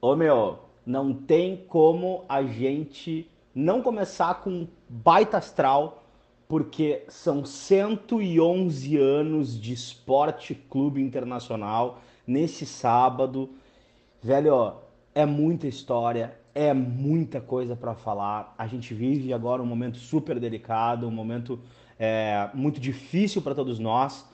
Ô meu, não tem como a gente não começar com baita astral, porque são 111 anos de esporte clube internacional nesse sábado. Velho, ó, é muita história, é muita coisa para falar. A gente vive agora um momento super delicado, um momento é, muito difícil para todos nós.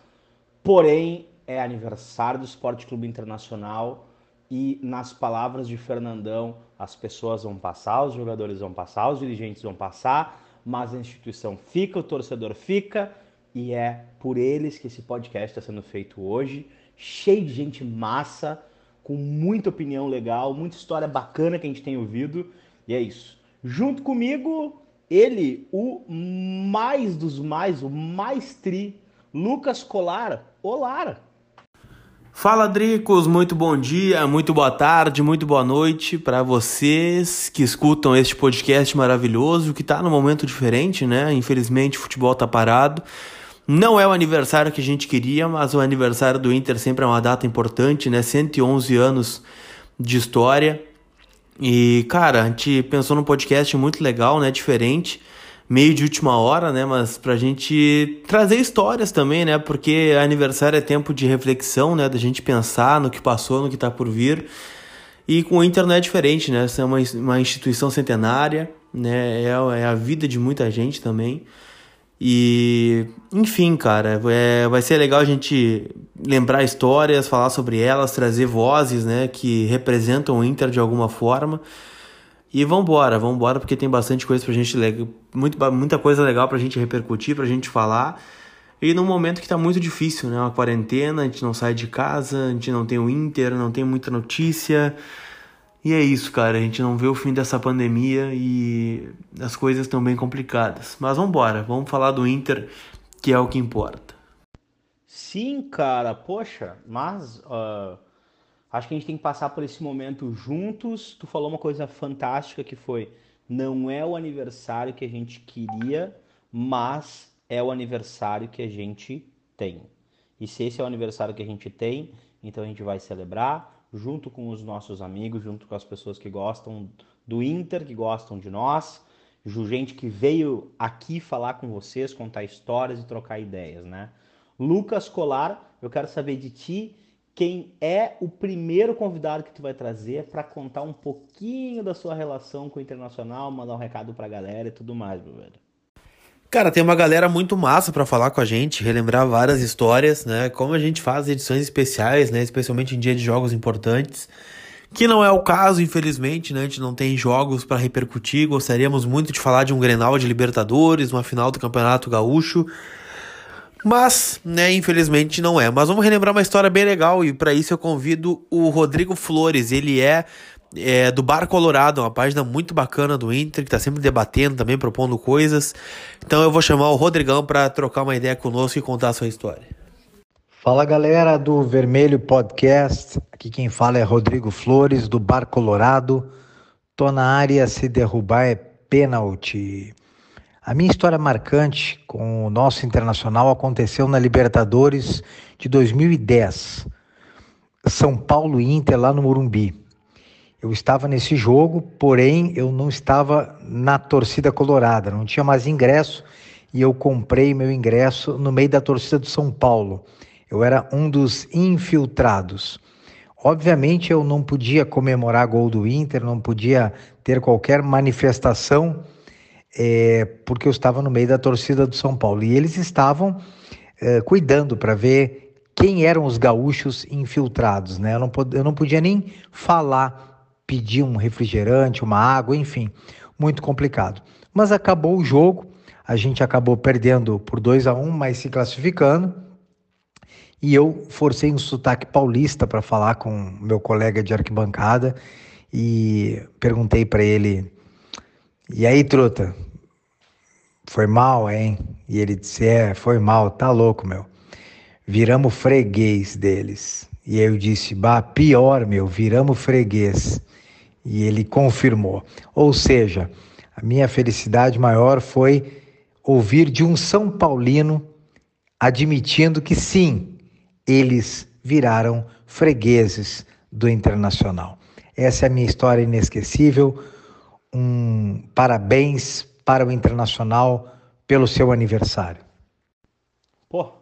Porém, é aniversário do Esporte Clube Internacional e nas palavras de Fernandão, as pessoas vão passar, os jogadores vão passar, os dirigentes vão passar, mas a instituição fica, o torcedor fica, e é por eles que esse podcast está sendo feito hoje, cheio de gente massa, com muita opinião legal, muita história bacana que a gente tem ouvido, e é isso. Junto comigo, ele, o mais dos mais, o mais tri, Lucas Colar. Olá! Fala, Dricos, muito bom dia, muito boa tarde, muito boa noite para vocês que escutam este podcast maravilhoso, que tá num momento diferente, né? Infelizmente o futebol tá parado. Não é o aniversário que a gente queria, mas o aniversário do Inter sempre é uma data importante, né? 111 anos de história. E, cara, a gente pensou num podcast muito legal, né? Diferente meio de última hora, né? Mas pra gente trazer histórias também, né? Porque aniversário é tempo de reflexão, né? Da gente pensar no que passou, no que tá por vir. E com o Inter não é diferente, né? Essa é uma, uma instituição centenária, né? É, é a vida de muita gente também. E, enfim, cara, é, vai ser legal a gente lembrar histórias, falar sobre elas, trazer vozes, né? Que representam o Inter de alguma forma. E vambora, vambora, porque tem bastante coisa pra gente, muito, muita coisa legal pra gente repercutir, pra gente falar. E num momento que tá muito difícil, né? Uma quarentena, a gente não sai de casa, a gente não tem o Inter, não tem muita notícia. E é isso, cara, a gente não vê o fim dessa pandemia e as coisas estão bem complicadas. Mas vambora, vamos falar do Inter, que é o que importa. Sim, cara, poxa, mas. Uh Acho que a gente tem que passar por esse momento juntos. Tu falou uma coisa fantástica que foi: não é o aniversário que a gente queria, mas é o aniversário que a gente tem. E se esse é o aniversário que a gente tem, então a gente vai celebrar junto com os nossos amigos, junto com as pessoas que gostam do Inter, que gostam de nós, gente que veio aqui falar com vocês, contar histórias e trocar ideias, né? Lucas Colar, eu quero saber de ti quem é o primeiro convidado que tu vai trazer para contar um pouquinho da sua relação com o Internacional, mandar um recado para a galera e tudo mais, meu velho. Cara, tem uma galera muito massa para falar com a gente, relembrar várias histórias, né? Como a gente faz edições especiais, né? Especialmente em dia de jogos importantes. Que não é o caso, infelizmente, né? A gente não tem jogos para repercutir. Gostaríamos muito de falar de um Grenal de Libertadores, uma final do Campeonato Gaúcho. Mas, né, infelizmente não é. Mas vamos relembrar uma história bem legal e para isso eu convido o Rodrigo Flores. Ele é, é, do Bar Colorado, uma página muito bacana do Inter, que tá sempre debatendo também, propondo coisas. Então eu vou chamar o Rodrigão para trocar uma ideia conosco e contar a sua história. Fala galera do Vermelho Podcast. Aqui quem fala é Rodrigo Flores do Bar Colorado. Tô na área, se derrubar é pênalti. A minha história marcante com o nosso internacional aconteceu na Libertadores de 2010. São Paulo Inter lá no Morumbi. Eu estava nesse jogo, porém eu não estava na torcida colorada, não tinha mais ingresso e eu comprei meu ingresso no meio da torcida do São Paulo. Eu era um dos infiltrados. Obviamente eu não podia comemorar gol do Inter, não podia ter qualquer manifestação é, porque eu estava no meio da torcida do São Paulo e eles estavam é, cuidando para ver quem eram os gaúchos infiltrados, né? Eu não, eu não podia nem falar, pedir um refrigerante, uma água, enfim, muito complicado. Mas acabou o jogo, a gente acabou perdendo por 2 a 1 um, mas se classificando. E eu forcei um sotaque paulista para falar com meu colega de arquibancada e perguntei para ele e aí, truta? Foi mal, hein? E ele disse: É, foi mal, tá louco, meu. Viramos freguês deles. E eu disse: Bah, pior, meu, viramos freguês. E ele confirmou. Ou seja, a minha felicidade maior foi ouvir de um São Paulino admitindo que sim, eles viraram fregueses do Internacional. Essa é a minha história inesquecível. Um parabéns para o Internacional pelo seu aniversário. Pô,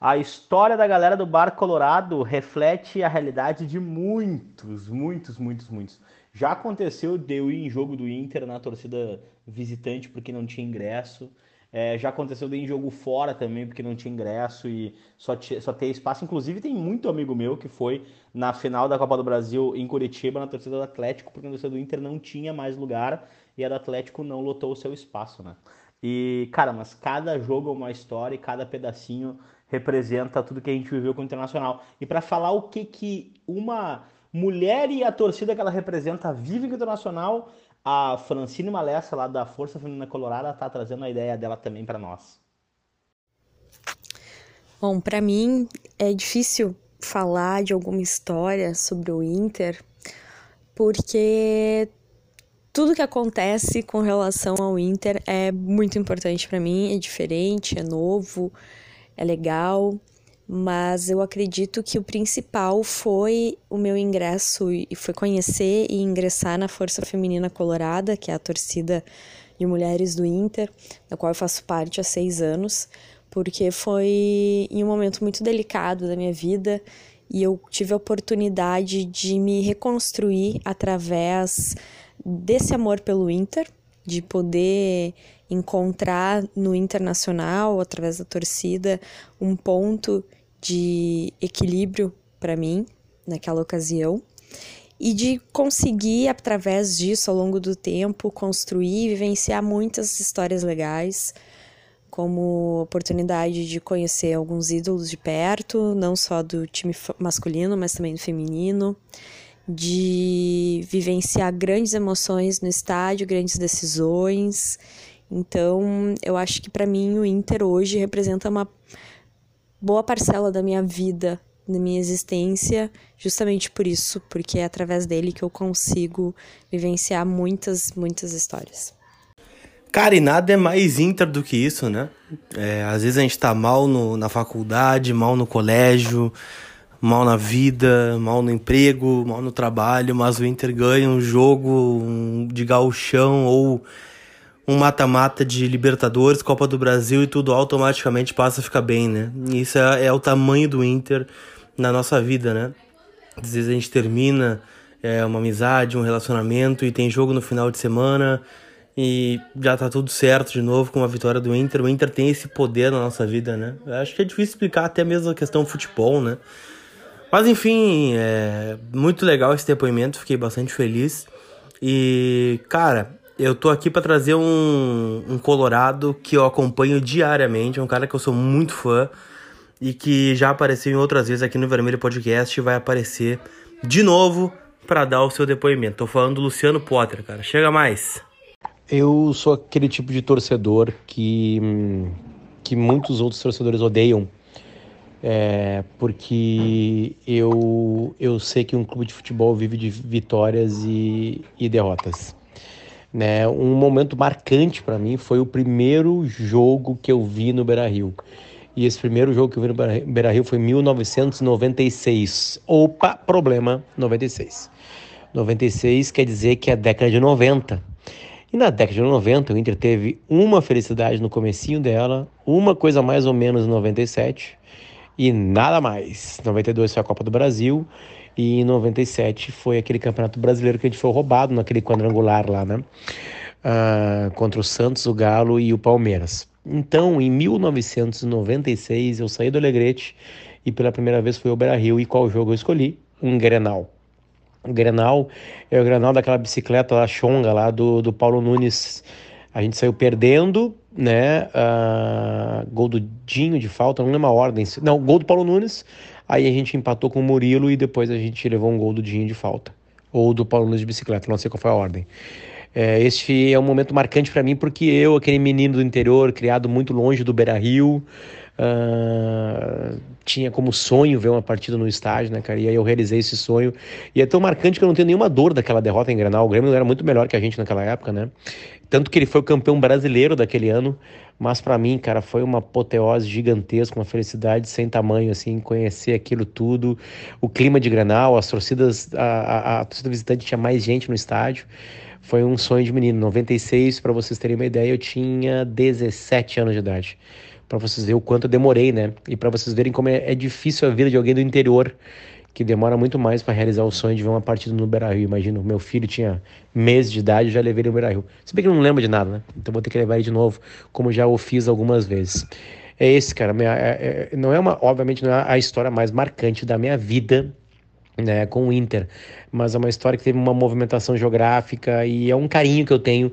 a história da galera do Bar Colorado reflete a realidade de muitos, muitos, muitos, muitos. Já aconteceu de eu ir em jogo do Inter na torcida visitante porque não tinha ingresso. É, já aconteceu de ir em jogo fora também porque não tinha ingresso e só, só ter espaço. Inclusive, tem muito amigo meu que foi na final da Copa do Brasil em Curitiba na torcida do Atlético porque a torcida do Inter não tinha mais lugar e a do Atlético não lotou o seu espaço, né? E, cara, mas cada jogo é uma história e cada pedacinho representa tudo que a gente viveu com o Internacional. E para falar o que que uma mulher e a torcida que ela representa vive com o Internacional, a Francine Malessa, lá da Força Feminina Colorada, está trazendo a ideia dela também para nós. Bom, para mim é difícil falar de alguma história sobre o Inter, porque tudo que acontece com relação ao Inter é muito importante para mim, é diferente, é novo, é legal, mas eu acredito que o principal foi o meu ingresso e foi conhecer e ingressar na Força Feminina Colorada, que é a torcida de mulheres do Inter, da qual eu faço parte há seis anos, porque foi em um momento muito delicado da minha vida e eu tive a oportunidade de me reconstruir através desse amor pelo Inter, de poder encontrar no internacional, através da torcida, um ponto de equilíbrio para mim naquela ocasião e de conseguir, através disso, ao longo do tempo, construir e vivenciar muitas histórias legais, como oportunidade de conhecer alguns ídolos de perto, não só do time masculino, mas também do feminino de vivenciar grandes emoções no estádio, grandes decisões. Então, eu acho que para mim o Inter hoje representa uma boa parcela da minha vida, da minha existência, justamente por isso, porque é através dele que eu consigo vivenciar muitas, muitas histórias. Cara, e nada é mais Inter do que isso, né? É, às vezes a gente tá mal no, na faculdade, mal no colégio, mal na vida, mal no emprego, mal no trabalho, mas o Inter ganha um jogo de gauchão ou um mata-mata de Libertadores, Copa do Brasil e tudo automaticamente passa a ficar bem, né? Isso é, é, o tamanho do Inter na nossa vida, né? Às vezes a gente termina é, uma amizade, um relacionamento e tem jogo no final de semana e já tá tudo certo de novo com a vitória do Inter. O Inter tem esse poder na nossa vida, né? Eu acho que é difícil explicar até mesmo a questão do futebol, né? Mas enfim, é muito legal esse depoimento, fiquei bastante feliz. E, cara, eu tô aqui para trazer um, um Colorado que eu acompanho diariamente, é um cara que eu sou muito fã e que já apareceu em outras vezes aqui no Vermelho Podcast e vai aparecer de novo para dar o seu depoimento. Tô falando do Luciano Potter, cara. Chega mais. Eu sou aquele tipo de torcedor que, que muitos outros torcedores odeiam é, porque eu, eu sei que um clube de futebol vive de vitórias e, e derrotas. Né? Um momento marcante para mim foi o primeiro jogo que eu vi no Beira Rio. E esse primeiro jogo que eu vi no Beira Rio foi em 1996. Opa, problema, 96. 96 quer dizer que é a década de 90. E na década de 90 o Inter teve uma felicidade no comecinho dela, uma coisa mais ou menos em 97 e nada mais. 92 foi a Copa do Brasil e em 97 foi aquele Campeonato Brasileiro que a gente foi roubado naquele quadrangular lá, né? Uh, contra o Santos, o Galo e o Palmeiras. Então, em 1996, eu saí do Alegrete e pela primeira vez fui ao Beira-Rio. E qual jogo eu escolhi? Um Grenal. O Grenal é o Grenal daquela bicicleta lá, chonga lá, do, do Paulo Nunes. A gente saiu perdendo né? Uh, gol do Dinho de falta, não lembro a ordem. Não, gol do Paulo Nunes. Aí a gente empatou com o Murilo e depois a gente levou um gol do Dinho de falta. Ou do Paulo Nunes de bicicleta, não sei qual foi a ordem. É, este é um momento marcante para mim porque eu, aquele menino do interior, criado muito longe do Beira Rio, uh, tinha como sonho ver uma partida no estádio, né, cara? E aí eu realizei esse sonho. E é tão marcante que eu não tenho nenhuma dor daquela derrota em Granal. O Grêmio era muito melhor que a gente naquela época, né? Tanto que ele foi o campeão brasileiro daquele ano, Mas para mim, cara, foi uma apoteose gigantesca, uma felicidade sem tamanho, assim, conhecer aquilo tudo. O clima de Grenal, as torcidas, a, a, a torcida visitante tinha mais gente no estádio. Foi um sonho de menino. 96, para vocês terem uma ideia, eu tinha 17 anos de idade. Para vocês verem o quanto eu demorei, né? E para vocês verem como é, é difícil a vida de alguém do interior que demora muito mais para realizar o sonho de ver uma partida no Beira-Rio. Imagina, meu filho tinha meses de idade e já levei ele no Beira-Rio. Se bem que ele não lembra de nada, né? Então vou ter que levar ele de novo, como já o fiz algumas vezes. É esse, cara. Minha, é, é, não é uma, obviamente, não é a história mais marcante da minha vida, né, com o Inter, mas é uma história que teve uma movimentação geográfica e é um carinho que eu tenho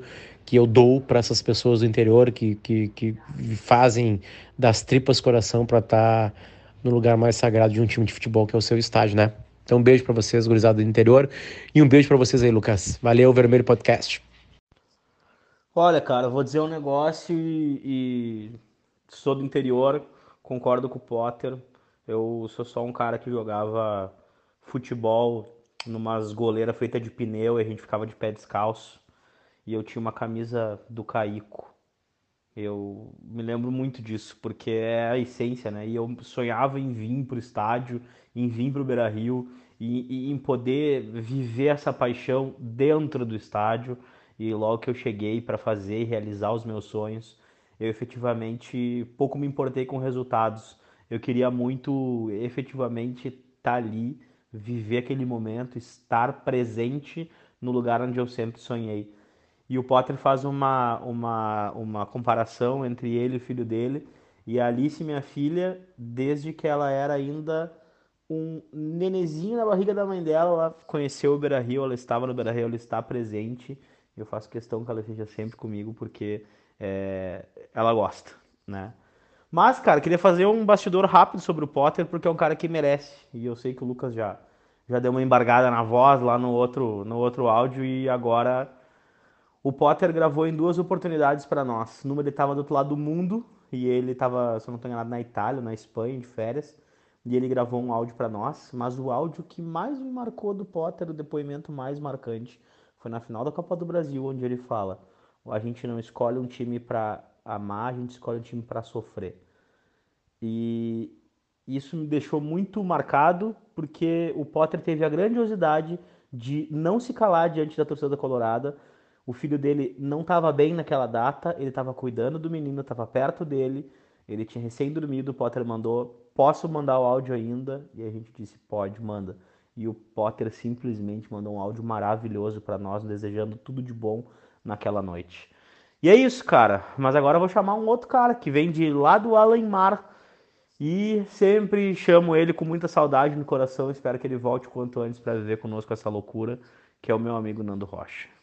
que eu dou para essas pessoas do interior que, que, que fazem das tripas coração para estar tá no lugar mais sagrado de um time de futebol, que é o seu estádio, né? Então, um beijo para vocês, gurizada do interior, e um beijo para vocês aí, Lucas. Valeu, Vermelho Podcast. Olha, cara, vou dizer um negócio e, e sou do interior, concordo com o Potter. Eu sou só um cara que jogava futebol numas goleiras feitas de pneu e a gente ficava de pé descalço. E eu tinha uma camisa do Caico. Eu me lembro muito disso, porque é a essência, né? E eu sonhava em vir para o estádio, em vir para o Beira Rio, e, e, em poder viver essa paixão dentro do estádio. E logo que eu cheguei para fazer e realizar os meus sonhos, eu efetivamente pouco me importei com resultados. Eu queria muito efetivamente estar tá ali, viver aquele momento, estar presente no lugar onde eu sempre sonhei. E o Potter faz uma, uma, uma comparação entre ele e o filho dele. E a Alice, minha filha, desde que ela era ainda um nenezinho na barriga da mãe dela, ela conheceu o Beira Rio, ela estava no Beira Rio, ela está presente. Eu faço questão que ela esteja sempre comigo porque é, ela gosta, né? Mas, cara, queria fazer um bastidor rápido sobre o Potter porque é um cara que merece. E eu sei que o Lucas já, já deu uma embargada na voz lá no outro, no outro áudio e agora o Potter gravou em duas oportunidades para nós. Numa ele estava do outro lado do mundo e ele estava, se eu não estou enganado, na Itália, na Espanha, de férias. E ele gravou um áudio para nós, mas o áudio que mais me marcou do Potter, o depoimento mais marcante, foi na final da Copa do Brasil, onde ele fala: a gente não escolhe um time para amar, a gente escolhe um time para sofrer. E isso me deixou muito marcado, porque o Potter teve a grandiosidade de não se calar diante da torcida colorada, o filho dele não estava bem naquela data, ele estava cuidando do menino, estava perto dele, ele tinha recém dormido, o Potter mandou, posso mandar o áudio ainda? E a gente disse, pode, manda. E o Potter simplesmente mandou um áudio maravilhoso para nós, desejando tudo de bom naquela noite. E é isso, cara. Mas agora eu vou chamar um outro cara que vem de lá do Alemar. E sempre chamo ele com muita saudade no coração. Espero que ele volte quanto antes para viver conosco essa loucura, que é o meu amigo Nando Rocha.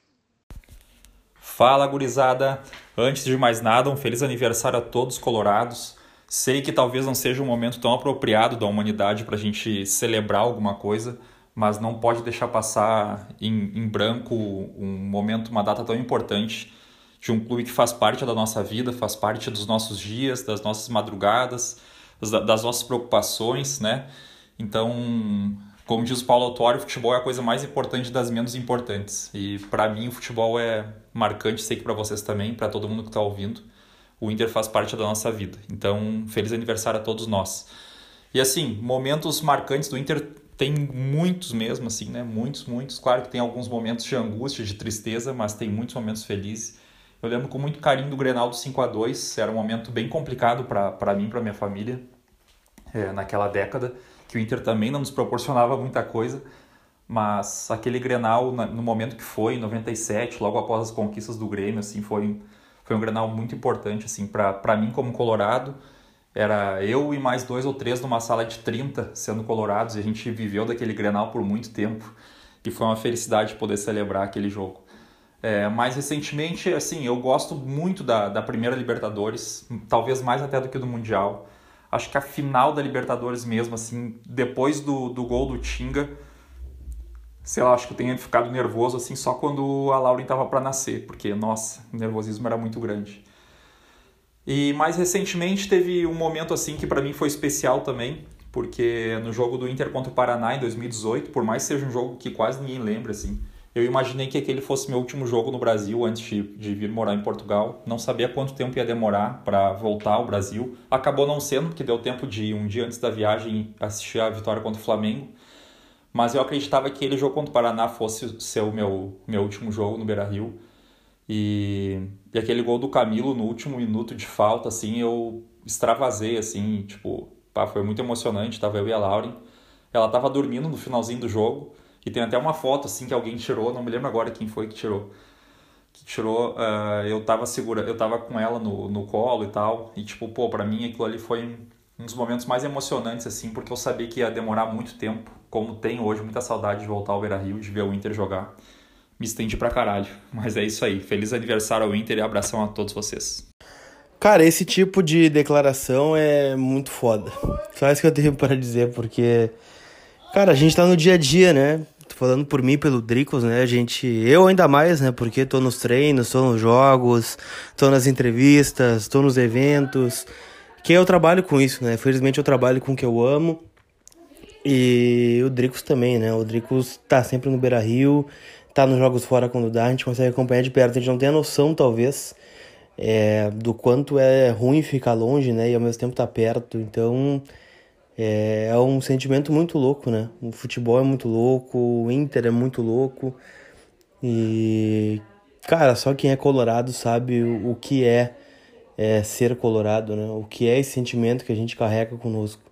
Fala, gurizada! Antes de mais nada, um feliz aniversário a todos colorados. Sei que talvez não seja um momento tão apropriado da humanidade para a gente celebrar alguma coisa, mas não pode deixar passar em, em, branco um momento, uma data tão importante de um clube que faz parte da nossa vida, faz parte dos nossos dias, das nossas madrugadas, das nossas preocupações, né? Então, como diz o Paulo Autuário, o futebol é a coisa mais importante das menos importantes. E para mim o futebol é marcante, sei que para vocês também, para todo mundo que está ouvindo. O Inter faz parte da nossa vida. Então, feliz aniversário a todos nós. E assim, momentos marcantes do Inter tem muitos mesmo, assim, né? Muitos, muitos. Claro que tem alguns momentos de angústia, de tristeza, mas tem muitos momentos felizes. Eu lembro com muito carinho do Grenal do 5 a 2 Era um momento bem complicado para mim, para minha família, é, naquela década que o Inter também não nos proporcionava muita coisa, mas aquele Grenal, no momento que foi, em 97, logo após as conquistas do Grêmio, assim, foi, foi um Grenal muito importante, assim, para mim como colorado, era eu e mais dois ou três numa sala de 30 sendo colorados, e a gente viveu daquele Grenal por muito tempo, e foi uma felicidade poder celebrar aquele jogo. É, mais recentemente, assim, eu gosto muito da, da primeira Libertadores, talvez mais até do que do Mundial, acho que a final da Libertadores mesmo, assim, depois do, do gol do Tinga, sei lá, acho que eu tenha ficado nervoso, assim, só quando a Lauren tava para nascer, porque, nossa, o nervosismo era muito grande. E mais recentemente teve um momento, assim, que para mim foi especial também, porque no jogo do Inter contra o Paraná em 2018, por mais que seja um jogo que quase ninguém lembra, assim, Eu imaginei que aquele fosse meu último jogo no Brasil antes de, de vir morar em Portugal. Não sabia quanto tempo ia demorar para voltar ao Brasil. Acabou não sendo, porque deu tempo de um dia antes da viagem assistir a vitória contra o Flamengo. Mas eu acreditava que aquele jogo contra o Paraná fosse ser o meu, meu último jogo no Beira-Rio. E, e aquele gol do Camilo no último minuto de falta, assim, eu extravasei, assim, tipo, pá, foi muito emocionante. Tava eu e a Lauren. Ela tava dormindo no finalzinho do jogo. E tem até uma foto, assim, que alguém tirou, não me lembro agora quem foi que tirou. Que tirou, uh, eu tava segura, eu tava com ela no, no colo e tal. E, tipo, pô, pra mim aquilo ali foi um dos momentos mais emocionantes, assim, porque eu sabia que ia demorar muito tempo. Como tem hoje, muita saudade de voltar ao Beira Rio, de ver o Inter jogar me estendi pra caralho. Mas é isso aí. Feliz aniversário ao Inter e abração a todos vocês. Cara, esse tipo de declaração é muito foda. Só isso que eu tenho para dizer, porque. Cara, a gente tá no dia a dia, né? Falando por mim, pelo Dricos, né? A gente. Eu ainda mais, né? Porque tô nos treinos, tô nos jogos, tô nas entrevistas, tô nos eventos. Que eu trabalho com isso, né? Felizmente eu trabalho com o que eu amo. E o Dricos também, né? O Dricos tá sempre no Beira Rio tá nos jogos fora quando dá, a gente consegue acompanhar de perto. A gente não tem a noção, talvez, é, do quanto é ruim ficar longe, né? E ao mesmo tempo tá perto. Então é, é, um sentimento muito louco, né? O futebol é muito louco, o Inter é muito louco. E, cara, só quem é colorado sabe o, o que é, é ser colorado, né? O que é esse sentimento que a gente carrega conosco.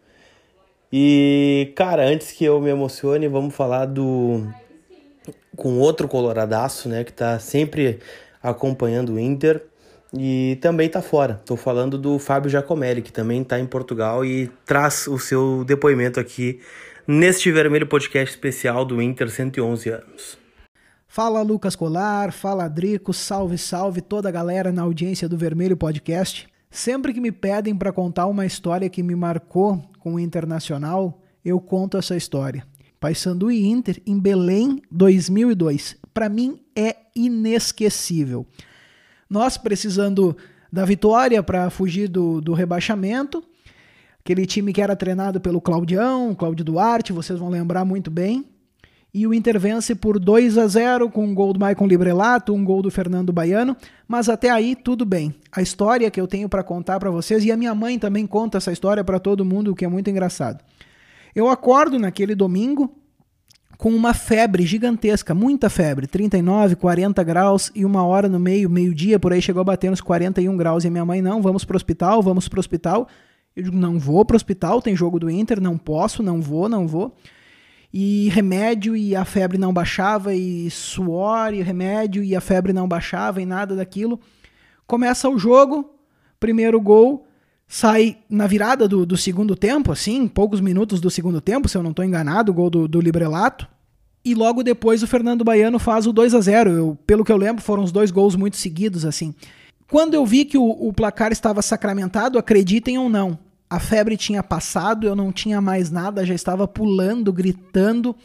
E, cara, antes que eu me emocione, vamos falar do com outro coloradaço, né, que está sempre acompanhando o Inter e também está fora. Estou falando do Fábio Giacomelli, que também está em Portugal e traz o seu depoimento aqui neste Vermelho Podcast especial do Inter 111 anos. Fala Lucas Colar, fala Drico, salve, salve toda a galera na audiência do Vermelho Podcast. Sempre que me pedem para contar uma história que me marcou com o Internacional, eu conto essa história. Paysandu e Inter em Belém 2002. Para mim é inesquecível. Nós precisando da vitória para fugir do, do rebaixamento. Aquele time que era treinado pelo Claudião, Cláudio Duarte, vocês vão lembrar muito bem. E o Inter vence por 2 a 0 com um gol do Maicon Librelato, um gol do Fernando Baiano, mas até aí tudo bem. A história que eu tenho para contar para vocês e a minha mãe também conta essa história para todo mundo, o que é muito engraçado. Eu acordo naquele domingo com uma febre gigantesca, muita febre, 39, 40 graus e uma hora no meio, meio-dia, por aí chegou a bater nos 41 graus. E a minha mãe, não, vamos pro hospital, vamos pro hospital. Eu digo, não vou pro hospital, tem jogo do Inter, não posso, não vou, não vou. E remédio e a febre não baixava, e suor e remédio e a febre não baixava e nada daquilo. Começa o jogo, primeiro gol, sai na virada do, do, segundo tempo, assim, poucos minutos do segundo tempo, se eu não estou enganado, o gol do, do Librelato. E logo depois o Fernando Baiano faz o 2 a 0 eu, Pelo que eu lembro, foram os dois gols muito seguidos, assim. Quando eu vi que o, o placar estava sacramentado, acreditem ou não, a febre tinha passado, eu não tinha mais nada, já estava pulando, gritando,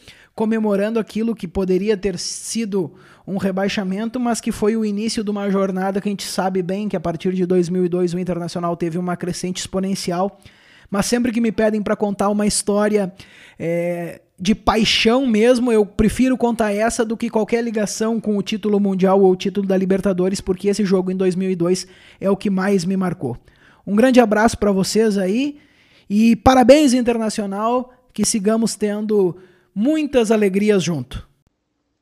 comemorando aquilo que poderia ter sido um rebaixamento, mas que foi o início de uma jornada que a gente sabe bem que a partir de 2002 o Internacional teve uma crescente exponencial. Mas sempre que me pedem para contar uma história é, de paixão mesmo, eu prefiro contar essa do que qualquer ligação com o título mundial ou o título da Libertadores, porque esse jogo em 2002 é o que mais me marcou. Um grande abraço para vocês aí e parabéns Internacional, que sigamos tendo muitas alegrias junto.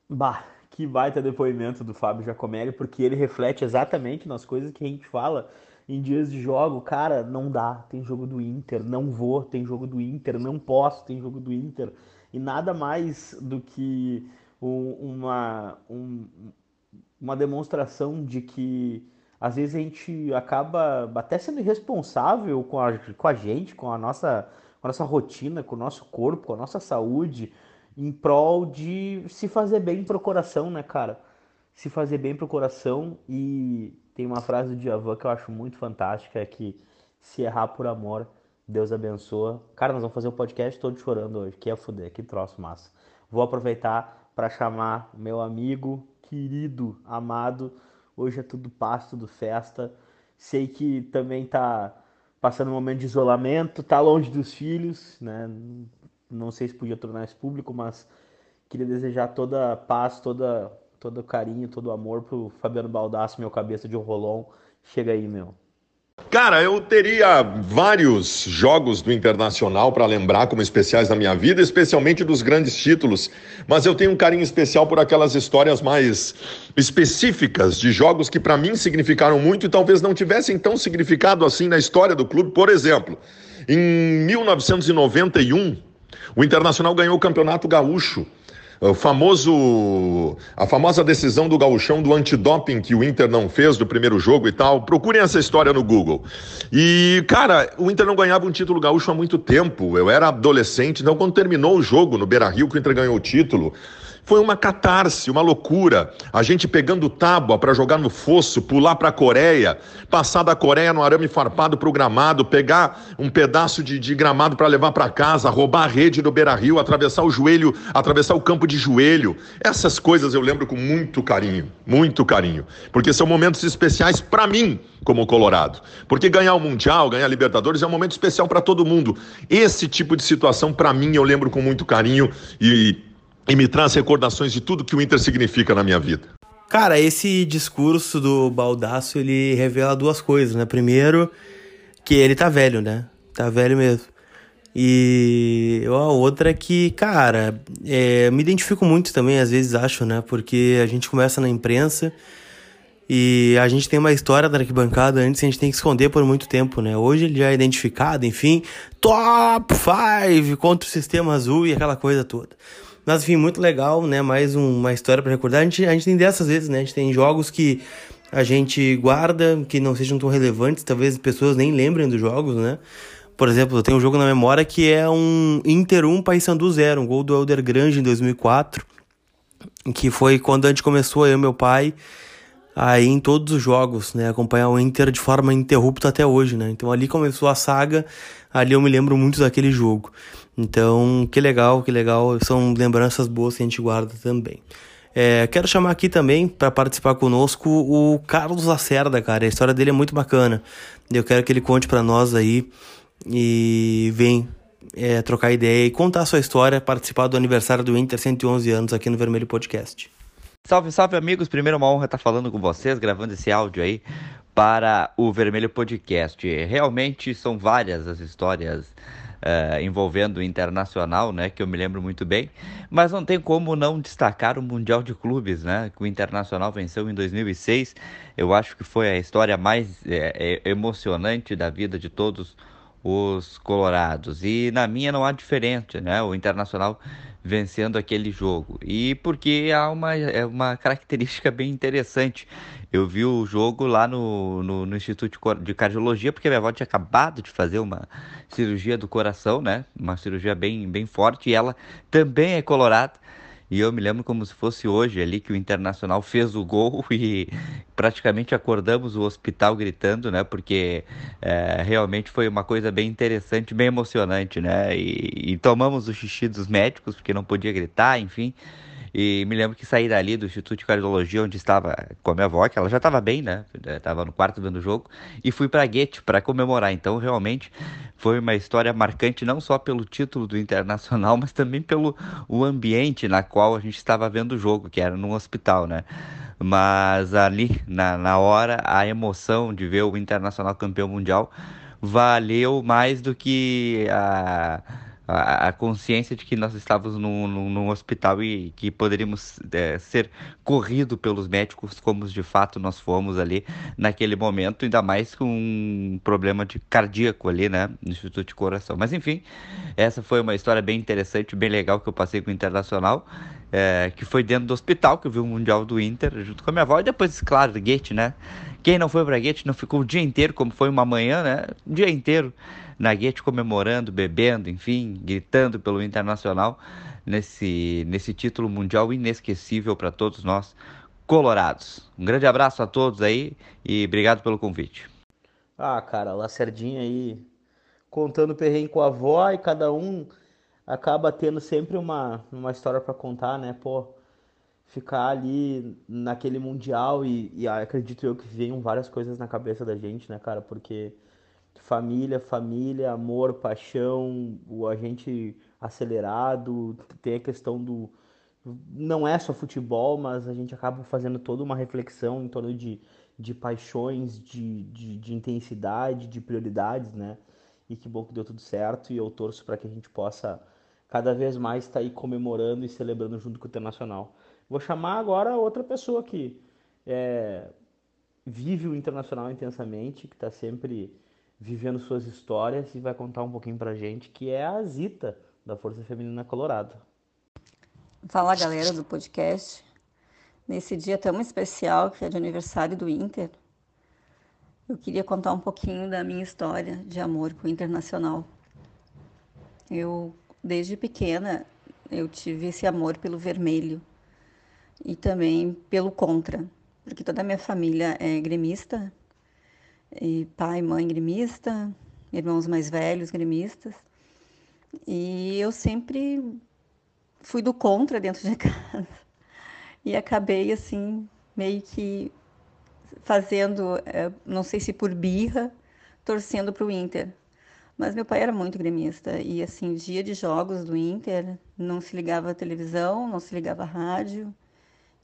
Bah, que baita depoimento do Fábio Giacomelli, porque ele reflete exatamente nas coisas que a gente fala em dias de jogo. Cara, não dá, tem jogo do Inter, não vou, tem jogo do Inter, não posso, tem jogo do Inter. E nada mais do que um, uma, um, uma demonstração de que às vezes a gente acaba até sendo irresponsável com a, com a gente, com a nossa, com a nossa rotina, com o nosso corpo, com a nossa saúde em prol de se fazer bem pro coração, né, cara? Se fazer bem pro coração e tem uma frase do Djavan que eu acho muito fantástica, é que se errar por amor, Deus abençoa. Cara, nós vamos fazer um podcast todo chorando hoje, que é fuder, que troço massa. Vou aproveitar para chamar meu amigo, querido, amado. Hoje é tudo paz, tudo festa. Sei que também tá passando um momento de isolamento, tá longe dos filhos, né? não sei se podia tornar isso público, mas Queria desejar toda paz, toda, todo carinho, todo amor pro Fabiano Baldasso, meu cabeça de rolão. Chega aí, meu. Cara, eu teria vários jogos do Internacional para lembrar como especiais na minha vida, especialmente dos grandes títulos, mas eu tenho um carinho especial por aquelas histórias mais específicas de jogos que para mim significaram muito e talvez não tivessem tão significado assim na história do clube. Por exemplo, em 1991, o Internacional ganhou o Campeonato Gaúcho o famoso, a famosa decisão do gauchão do antidoping que o Inter não fez do primeiro jogo e tal. Procurem essa história no Google. E, cara, o Inter não ganhava um título gaúcho há muito tempo. Eu era adolescente, então quando terminou o jogo no Beira-Rio, que o Inter ganhou o título, foi uma catarse, uma loucura. A gente pegando tábua para jogar no fosso, pular para a Coreia, passar da Coreia no arame farpado para o gramado, pegar um pedaço de, de gramado para levar para casa, roubar a rede do Beira Rio, atravessar o joelho, atravessar o campo de joelho. Essas coisas eu lembro com muito carinho, muito carinho, porque são momentos especiais para mim como Colorado. Porque ganhar o Mundial, ganhar a Libertadores é um momento especial para todo mundo. Esse tipo de situação, para mim, eu lembro com muito carinho e e me traz recordações de tudo que o Inter significa na minha vida. Cara, esse discurso do Baldaço, ele revela duas coisas, né? Primeiro, que ele tá velho, né? Tá velho mesmo. E a outra é que, cara, é, me identifico muito também, às vezes acho, né? Porque a gente começa na imprensa e a gente tem uma história da arquibancada antes a gente tem que esconder por muito tempo, né? Hoje ele já é identificado, enfim, top 5 contra o sistema azul e aquela coisa toda. Mas enfim, muito legal, né? Mais uma história para recordar. A gente, a gente tem dessas vezes, né? A gente tem jogos que a gente guarda, que não sejam tão relevantes, talvez pessoas nem lembrem dos jogos, né? Por exemplo, eu tenho um jogo na memória que é um Inter 1 Paysandu 0, um gol do Elder Grange em 2004, que foi quando a gente começou, eu e meu pai, aí em todos os jogos, né, acompanhar o Inter de forma ininterrupta até hoje, né? Então ali começou a saga, ali eu me lembro muito daquele jogo. Então, que legal, que legal. São lembranças boas que a gente guarda também. É, quero chamar aqui também para participar conosco o Carlos Lacerda, cara. A história dele é muito bacana. Eu quero que ele conte para nós aí e vem é, trocar ideia e contar a sua história, participar do aniversário do Inter 111 anos aqui no Vermelho Podcast. Salve, salve amigos! Primeiro uma honra estar falando com vocês, gravando esse áudio aí para o Vermelho Podcast. Realmente são várias as histórias uh, envolvendo o Internacional, né, que eu me lembro muito bem, mas não tem como não destacar o Mundial de Clubes, né, que o Internacional venceu em 2006. Eu acho que foi a história mais é, emocionante da vida de todos os colorados. E na minha não há diferente, né? O Internacional vencendo aquele jogo. E porque há uma, é uma característica bem interessante. Eu vi o jogo lá no, no, no, Instituto de Cardiologia, porque minha avó tinha acabado de fazer uma cirurgia do coração, né? Uma cirurgia bem, bem forte, e ela também é colorada. E eu me lembro como se fosse hoje ali que o Internacional fez o gol e praticamente acordamos o hospital gritando, né? Porque é, realmente foi uma coisa bem interessante, bem emocionante, né? E, e tomamos o xixi dos médicos porque não podia gritar, enfim. E me lembro que saí dali do Instituto de Cardiologia, onde estava com a minha avó, que ela já estava bem, né? Estava no quarto vendo o jogo, e fui para Goethe para comemorar. Então, realmente, foi uma história marcante, não só pelo título do Internacional, mas também pelo o ambiente na qual a gente estava vendo o jogo, que era num hospital, né? Mas ali, na, na hora, a emoção de ver o Internacional campeão mundial valeu mais do que a a, consciência de que nós estávamos num, num, num hospital e que poderíamos é, ser corrido pelos médicos como de fato nós fomos ali naquele momento, ainda mais com um problema de cardíaco ali, né, no Instituto de Coração. Mas enfim, essa foi uma história bem interessante, bem legal que eu passei com o Internacional, é, que foi dentro do hospital que eu vi o Mundial do Inter junto com a minha avó e depois, claro, Guete, né? Quem não foi para Guete não ficou o dia inteiro, como foi uma manhã, né? O dia inteiro na Guete comemorando, bebendo, enfim, gritando pelo Internacional nesse, nesse título mundial inesquecível para todos nós colorados. Um grande abraço a todos aí e obrigado pelo convite. Ah, cara, Lacerdinha aí contando perrengue com a avó e cada um acaba tendo sempre uma, uma história para contar, né? Pô, ficar ali naquele mundial e, e acredito eu que venham várias coisas na cabeça da gente, né, cara? Porque família, família, amor, paixão, o agente acelerado, tem a questão do, não é só futebol, mas a gente acaba fazendo toda uma reflexão em torno de, de paixões, de, de, de intensidade, de prioridades, né? E que bom que deu tudo certo e eu torço para que a gente possa cada vez mais estar tá aí comemorando e celebrando junto com o Internacional. Vou chamar agora outra pessoa que é, vive o Internacional intensamente, que está sempre vivendo suas histórias e vai contar um pouquinho pra gente, que é a Zita, da Força Feminina Colorado. Fala galera do podcast. Nesse dia tão especial que é de aniversário do Inter, eu queria contar um pouquinho da minha história de amor com o Internacional. Eu, desde pequena, eu tive esse amor pelo vermelho e também pelo contra, porque toda a minha família é gremista, e pai, mãe gremista, irmãos mais velhos gremistas. E eu sempre fui do contra dentro de casa. E acabei assim, meio que fazendo, é, não sei se por birra, torcendo para o Inter. Mas meu pai era muito gremista e assim, dia de jogos do Inter, não se ligava a televisão, não se ligava a rádio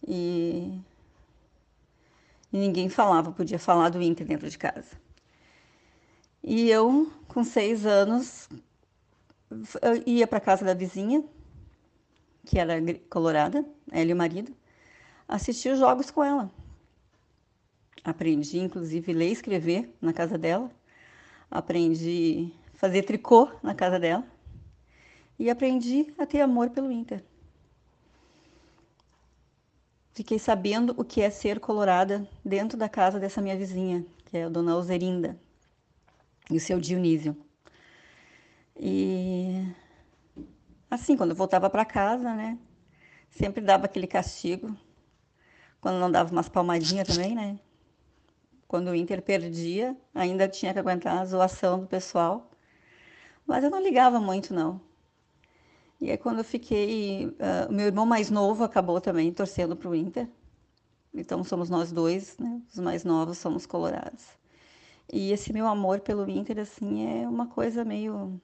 e, e ninguém falava, podia falar do Inter dentro de casa. E eu, com seis anos, ia para casa da vizinha, que era colorada, ela e o marido, assistir os jogos com ela. Aprendi, inclusive, ler e escrever na casa dela. Aprendi fazer tricô na casa dela. E aprendi a ter amor pelo Inter. Fiquei sabendo o que é ser colorada dentro da casa dessa minha vizinha, que é a dona Alzerinda, e o seu Dionísio. E assim, quando eu voltava para casa, né, sempre dava aquele castigo. Quando não dava umas palmadinhas também, né? Quando o Inter perdia, ainda tinha que aguentar a zoação do pessoal. Mas eu não ligava muito, não. E aí, quando eu fiquei. Uh, meu irmão mais novo acabou também torcendo para o Inter. Então, somos nós dois, né? Os mais novos somos colorados. E esse meu amor pelo Inter, assim, é uma coisa meio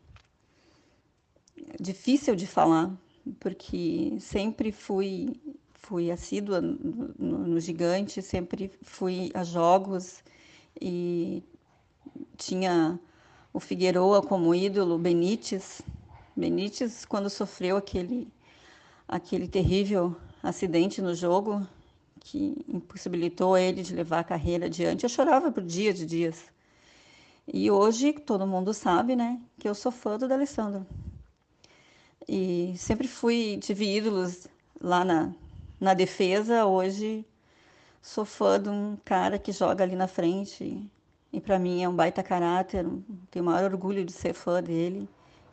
difícil de falar, porque sempre fui fui assídua no, no, no Gigante, sempre fui a jogos e tinha o Figueroa como ídolo, Benítez. Benítez, quando sofreu aquele, aquele terrível acidente no jogo, que impossibilitou ele de levar a carreira adiante, eu chorava por dias de dias. E hoje todo mundo sabe, né, que eu sou fã do D'Alessandro. E sempre fui, tive ídolos lá na, na defesa, hoje sou fã de um cara que joga ali na frente e para mim é um baita caráter, tenho o maior orgulho de ser fã dele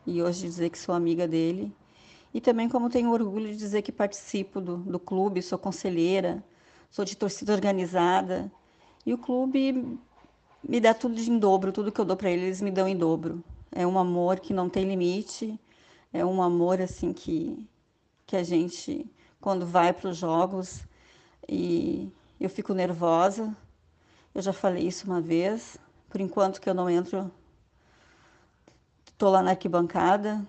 e hoje dizer que sou amiga dele. E também como tenho orgulho de dizer que participo do, do clube, sou conselheira, sou de torcida organizada e o clube me dá tudo em dobro, tudo que eu dou para eles, eles me dão em dobro. É um amor que não tem limite, é um amor assim que, que a gente, quando vai para os jogos, e eu fico nervosa. Eu já falei isso uma vez. Por enquanto que eu não entro, estou lá na arquibancada,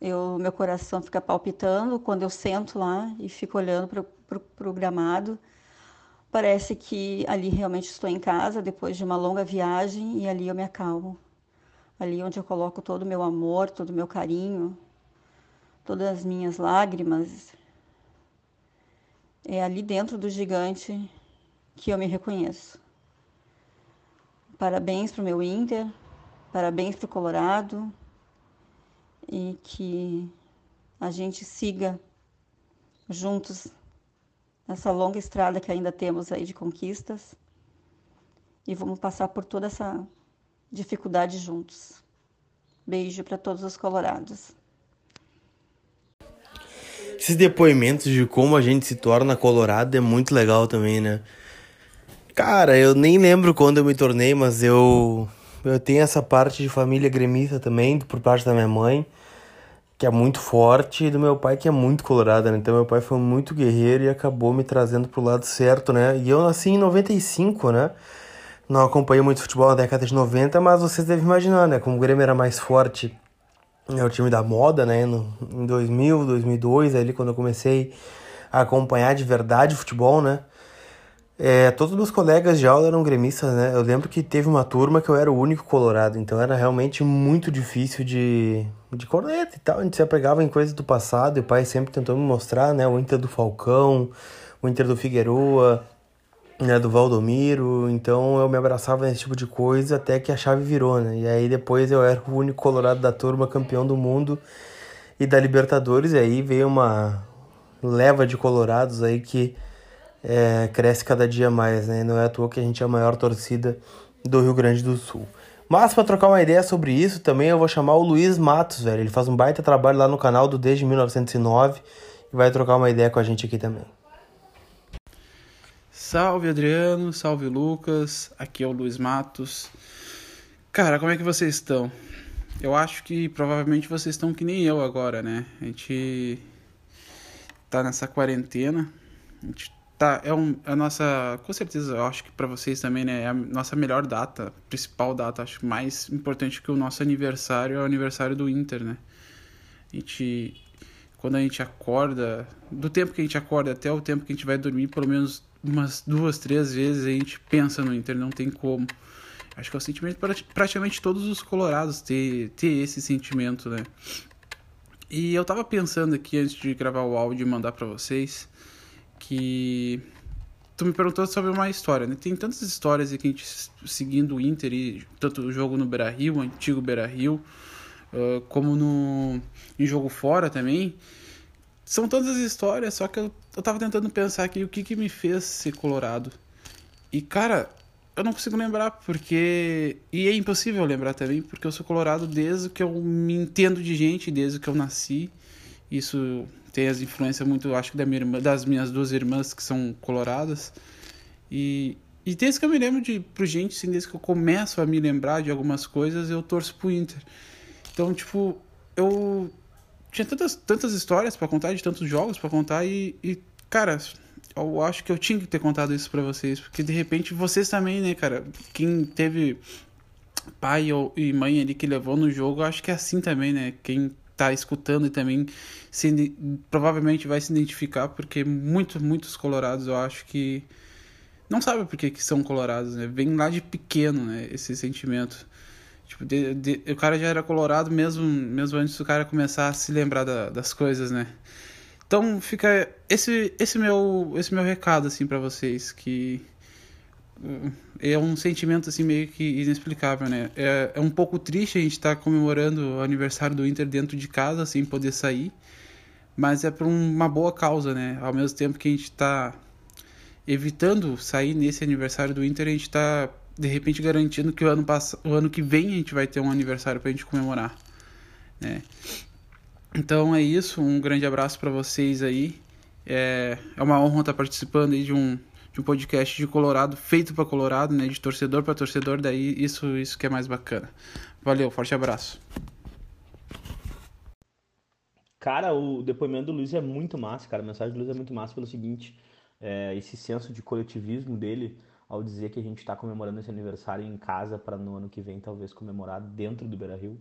eu, meu coração fica palpitando quando eu sento lá e fico olhando para o gramado. Parece que ali realmente estou em casa depois de uma longa viagem e ali eu me acalmo. Ali onde eu coloco todo o meu amor, todo o meu carinho, todas as minhas lágrimas. É ali dentro do gigante que eu me reconheço. Parabéns para o meu Inter, parabéns para o Colorado e que a gente siga juntos nessa longa estrada que ainda temos aí de conquistas e vamos passar por toda essa dificuldade juntos. Beijo para todos os colorados esses depoimentos de como a gente se torna colorado é muito legal também, né? Cara, eu nem lembro quando eu me tornei, mas eu eu tenho essa parte de família gremista também, por parte da minha mãe, que é muito forte, e do meu pai, que é muito colorado, né? Então, meu pai foi muito guerreiro e acabou me trazendo pro lado certo, né? E eu nasci em 95, né? Não acompanhei muito futebol na década de 90, mas vocês devem imaginar, né? Como o Grêmio era mais forte é o time da moda, né? No, em 2000, 2002, ali quando eu comecei a acompanhar de verdade o futebol, né? É, todos os meus colegas de aula eram gremistas, né? Eu lembro que teve uma turma que eu era o único colorado, então era realmente muito difícil de, de corneta e tal. A gente se apegava em coisas do passado e o pai sempre tentou me mostrar, né? O Inter do Falcão, o Inter do Figueroa, né? Do Valdomiro. Então eu me abraçava nesse tipo de coisa até que a chave virou, né? E aí depois eu era o único colorado da turma, campeão do mundo e da Libertadores. E aí veio uma leva de colorados aí que é, cresce cada dia mais, né? Não é à toa que a gente é a maior torcida do Rio Grande do Sul. Mas para trocar uma ideia sobre isso, também eu vou chamar o Luiz Matos, velho. Ele faz um baita trabalho lá no canal do Desde 1909 e vai trocar uma ideia com a gente aqui também. Salve Adriano, salve Lucas, aqui é o Luiz Matos. Cara, como é que vocês estão? Eu acho que provavelmente vocês estão que nem eu agora, né? A gente tá nessa quarentena, a gente Tá, é, um, é a nossa. Com certeza, eu acho que para vocês também, né? É a nossa melhor data, principal data, acho mais importante que o nosso aniversário é o aniversário do Inter, né? A gente. Quando a gente acorda, do tempo que a gente acorda até o tempo que a gente vai dormir, pelo menos umas duas, três vezes a gente pensa no Inter, não tem como. Acho que é o sentimento para praticamente todos os colorados ter, ter esse sentimento, né? E eu tava pensando aqui antes de gravar o áudio e mandar para vocês que tu me perguntou sobre uma história, né? Tem tantas histórias aqui seguindo o Inter e tanto o jogo no Beira-Rio, o antigo Beira-Rio, uh, como no em jogo fora também. São tantas histórias, só que eu, eu tava tentando pensar aqui o que que me fez ser colorado. E cara, eu não consigo lembrar porque e é impossível lembrar também, porque eu sou colorado desde que eu me entendo de gente, desde que eu nasci. Isso tem as influências muito, acho que da minha irmã, das minhas duas irmãs que são coloradas. E, e desde que eu me lembro de, pro gente, assim, desde que eu começo a me lembrar de algumas coisas, eu torço pro Inter. Então, tipo, eu tinha tantas, tantas histórias para contar, de tantos jogos para contar, e, e, cara, eu acho que eu tinha que ter contado isso para vocês, porque de repente vocês também, né, cara, quem teve pai ou, e mãe ali que levou no jogo, acho que é assim também, né, quem tá escutando e também se, provavelmente vai se identificar, porque muitos, muitos colorados eu acho que não sabem por que, que são colorados, né? Vem lá de pequeno, né? Esse sentimento. Tipo, de, de, o cara já era colorado mesmo, mesmo antes do cara começar a se lembrar da, das coisas, né? Então fica esse, esse, meu, esse meu recado, assim, para vocês, que é um sentimento assim meio que inexplicável, né? É, é um pouco triste a gente estar tá comemorando o aniversário do Inter dentro de casa sem poder sair, mas é por uma boa causa, né? Ao mesmo tempo que a gente está evitando sair nesse aniversário do Inter, a gente está de repente garantindo que o ano o ano que vem a gente vai ter um aniversário para a gente comemorar, né? Então é isso, um grande abraço para vocês aí. É, é uma honra estar participando aí de um de um podcast de Colorado, feito para Colorado, né, de torcedor para torcedor, daí isso isso que é mais bacana. Valeu, forte abraço. Cara, o depoimento do Luiz é muito massa, cara. A mensagem do Luiz é muito massa pelo seguinte: é, esse senso de coletivismo dele ao dizer que a gente está comemorando esse aniversário em casa para no ano que vem talvez comemorar dentro do Beira Rio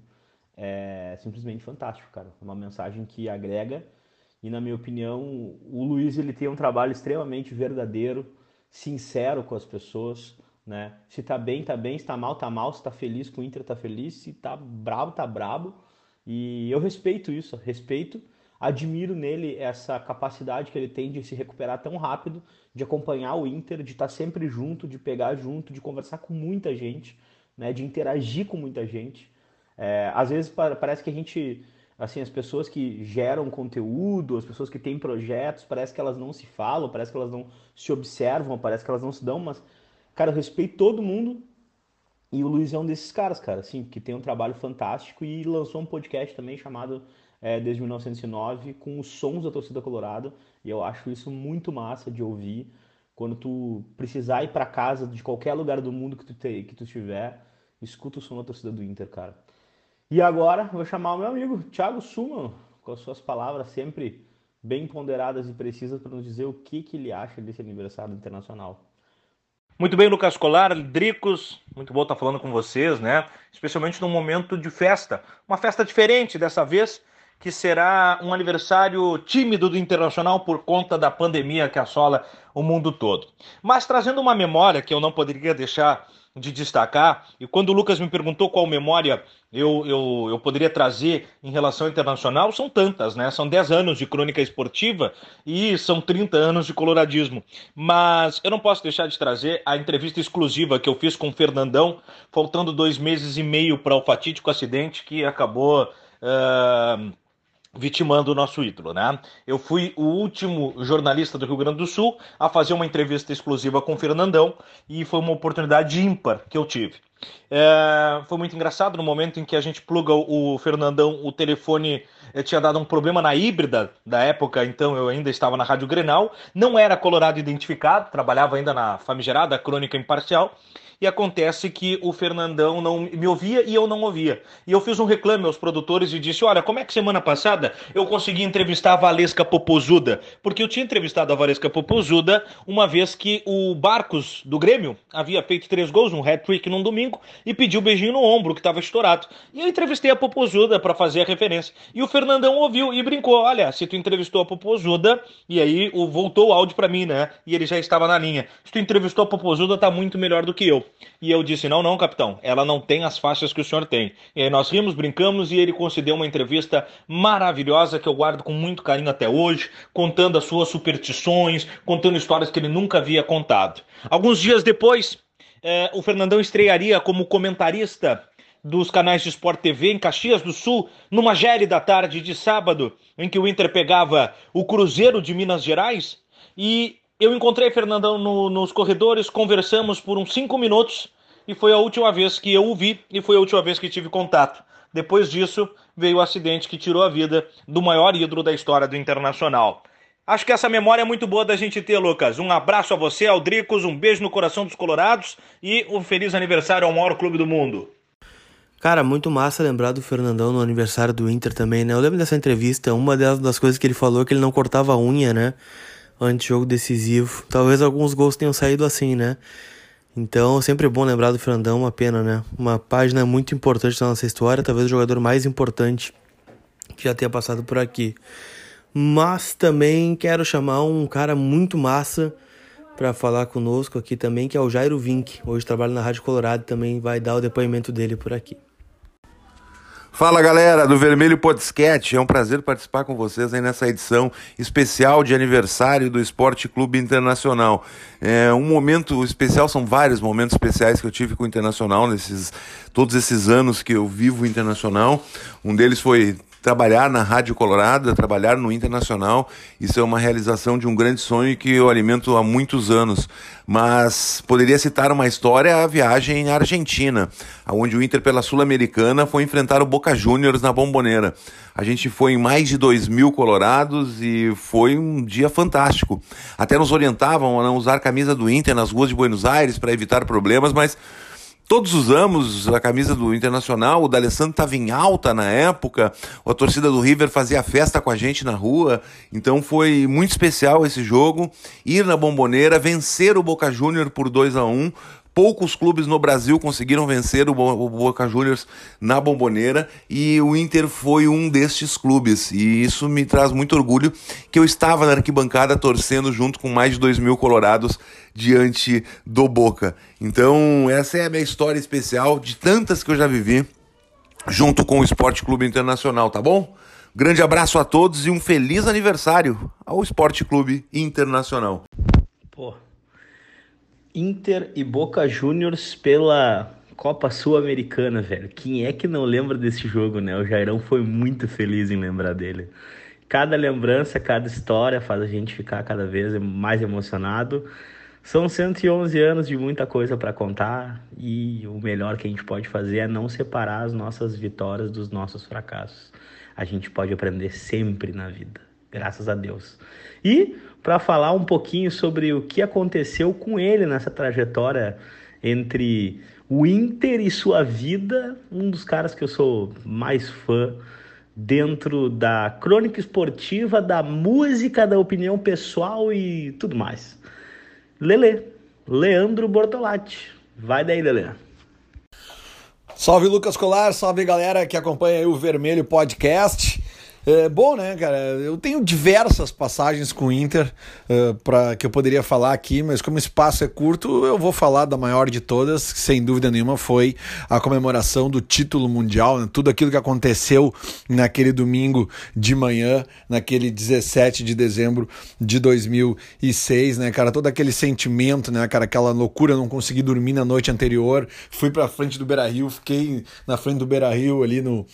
é simplesmente fantástico, cara. É uma mensagem que agrega e na minha opinião o Luiz ele tem um trabalho extremamente verdadeiro sincero com as pessoas, né? Se tá bem, tá bem, se tá mal, tá mal, se tá feliz com o Inter, tá feliz, se tá brabo, tá brabo. E eu respeito isso, respeito, admiro nele essa capacidade que ele tem de se recuperar tão rápido, de acompanhar o Inter, de estar tá sempre junto, de pegar junto, de conversar com muita gente, né? De interagir com muita gente. É, às vezes parece que a gente assim, as pessoas que geram conteúdo, as pessoas que têm projetos, parece que elas não se falam, parece que elas não se observam, parece que elas não se dão, mas, cara, eu respeito todo mundo. E o Luiz é um desses caras, cara, assim, que tem um trabalho fantástico e lançou um podcast também chamado é, Desde 1909 com os sons da torcida colorada. E eu acho isso muito massa de ouvir. Quando tu precisar ir para casa de qualquer lugar do mundo que tu, te, que tu estiver, escuta o som da torcida do Inter, cara. E agora vou chamar o meu amigo Thiago Suman, com as suas palavras sempre bem ponderadas e precisas para nos dizer o que, que ele acha desse aniversário internacional. Muito bem, Lucas Colar, Dricos, muito bom estar falando com vocês, né? Especialmente num momento de festa, uma festa diferente dessa vez, que será um aniversário tímido do Internacional por conta da pandemia que assola o mundo todo. Mas trazendo uma memória que eu não poderia deixar de destacar, e quando o Lucas me perguntou qual memória eu, eu, eu poderia trazer em relação internacional, são tantas, né? São 10 anos de crônica esportiva e são 30 anos de coloradismo. Mas eu não posso deixar de trazer a entrevista exclusiva que eu fiz com o Fernandão, faltando dois meses e meio para o fatídico acidente que acabou. Uh vitimando o nosso ídolo, né? Eu fui o último jornalista do Rio Grande do Sul a fazer uma entrevista exclusiva com o Fernandão e foi uma oportunidade ímpar que eu tive. É, foi muito engraçado no momento em que a gente pluga o, o Fernandão, o telefone eh, tinha dado um problema na híbrida da época, então eu ainda estava na Rádio Grenal, não era colorado identificado, trabalhava ainda na famigerada Crônica Imparcial, e acontece que o Fernandão não me ouvia e eu não ouvia. E eu fiz um reclame aos produtores e disse: Olha, como é que semana passada eu consegui entrevistar a Valesca Popozuda? Porque eu tinha entrevistado a Valesca Popozuda uma vez que o Barcos do Grêmio havia feito três gols, um hat-trick num domingo, e pediu um beijinho no ombro, que estava estourado. E eu entrevistei a Popozuda para fazer a referência. E o Fernandão ouviu e brincou: Olha, se tu entrevistou a Popozuda, e aí voltou o áudio para mim, né? E ele já estava na linha. Se tu entrevistou a Popozuda, tá muito melhor do que eu. E eu disse: Não, não, capitão, ela não tem as faixas que o senhor tem. E aí nós rimos, brincamos e ele concedeu uma entrevista maravilhosa que eu guardo com muito carinho até hoje, contando as suas superstições, contando histórias que ele nunca havia contado. Alguns dias depois, eh, o Fernandão estrearia como comentarista dos canais de Sport TV em Caxias do Sul, numa gélida tarde de sábado, em que o Inter pegava o Cruzeiro de Minas Gerais, e eu encontrei Fernandão no, nos corredores, conversamos por uns cinco minutos e foi a última vez que eu o vi e foi a última vez que tive contato. Depois disso, veio o acidente que tirou a vida do maior ídolo da história do Internacional. Acho que essa memória é muito boa da gente ter, Lucas. Um abraço a você, Aldricos, um beijo no coração dos Colorados e um feliz aniversário ao maior clube do mundo. Cara, muito massa lembrar do Fernandão no aniversário do Inter também, né? Eu lembro dessa entrevista, uma das coisas que ele falou é que ele não cortava a unha, né? Antes-jogo decisivo. Talvez alguns gols tenham saído assim, né? Então, sempre é bom lembrar do Fernandão, uma pena, né? Uma página muito importante da nossa história, talvez o jogador mais importante que já tenha passado por aqui. Mas também quero chamar um cara muito massa para falar conosco aqui também, que é o Jairo Vink. Hoje trabalha na Rádio Colorado, também vai dar o depoimento dele por aqui. Fala galera do Vermelho Podcast, é um prazer participar com vocês aí nessa edição especial de aniversário do Esporte Clube Internacional. É um momento especial, são vários momentos especiais que eu tive com o Internacional nesses todos esses anos que eu vivo o Internacional. Um deles foi trabalhar na Rádio Colorado, trabalhar no Internacional. Isso é uma realização de um grande sonho que eu alimento há muitos anos. Mas poderia citar uma história, a viagem à Argentina, onde o Inter pela Sul-Americana foi enfrentar o Boca Juniors na Bomboneira. A gente foi em mais de 2 mil colorados e foi um dia fantástico. Até nos orientavam a não usar camisa do Inter nas ruas de Buenos Aires para evitar problemas, mas Todos usamos a camisa do Internacional, o D'Alessandro estava em alta na época, a torcida do River fazia festa com a gente na rua, então foi muito especial esse jogo, ir na Bomboneira, vencer o Boca Júnior por 2 a 1 Poucos clubes no Brasil conseguiram vencer o Boca Juniors na bomboneira e o Inter foi um destes clubes. E isso me traz muito orgulho que eu estava na arquibancada torcendo junto com mais de 2 mil colorados diante do Boca. Então, essa é a minha história especial de tantas que eu já vivi junto com o Esporte Clube Internacional, tá bom? Grande abraço a todos e um feliz aniversário ao Esporte Clube Internacional. Pô, Inter e Boca Juniors pela Copa Sul-Americana, velho. Quem é que não lembra desse jogo, né? O Jairão foi muito feliz em lembrar dele. Cada lembrança, cada história faz a gente ficar cada vez mais emocionado. São 111 anos de muita coisa para contar e o melhor que a gente pode fazer é não separar as nossas vitórias dos nossos fracassos. A gente pode aprender sempre na vida, graças a Deus. E para falar um pouquinho sobre o que aconteceu com ele nessa trajetória entre o Inter e sua vida, um dos caras que eu sou mais fã dentro da crônica esportiva, da música, da opinião pessoal e tudo mais. Lele, Leandro Bortolatti. Vai daí, Lele. Salve Lucas Colar, salve galera que acompanha o Vermelho Podcast. É, bom, né, cara? Eu tenho diversas passagens com o Inter uh, para que eu poderia falar aqui, mas como o espaço é curto, eu vou falar da maior de todas, que sem dúvida nenhuma foi a comemoração do título mundial, né? tudo aquilo que aconteceu naquele domingo de manhã, naquele 17 de dezembro de 2006, né, cara? Todo aquele sentimento, né, cara? Aquela loucura, não consegui dormir na noite anterior, fui para frente do Beira Rio, fiquei na frente do Beira Rio ali no,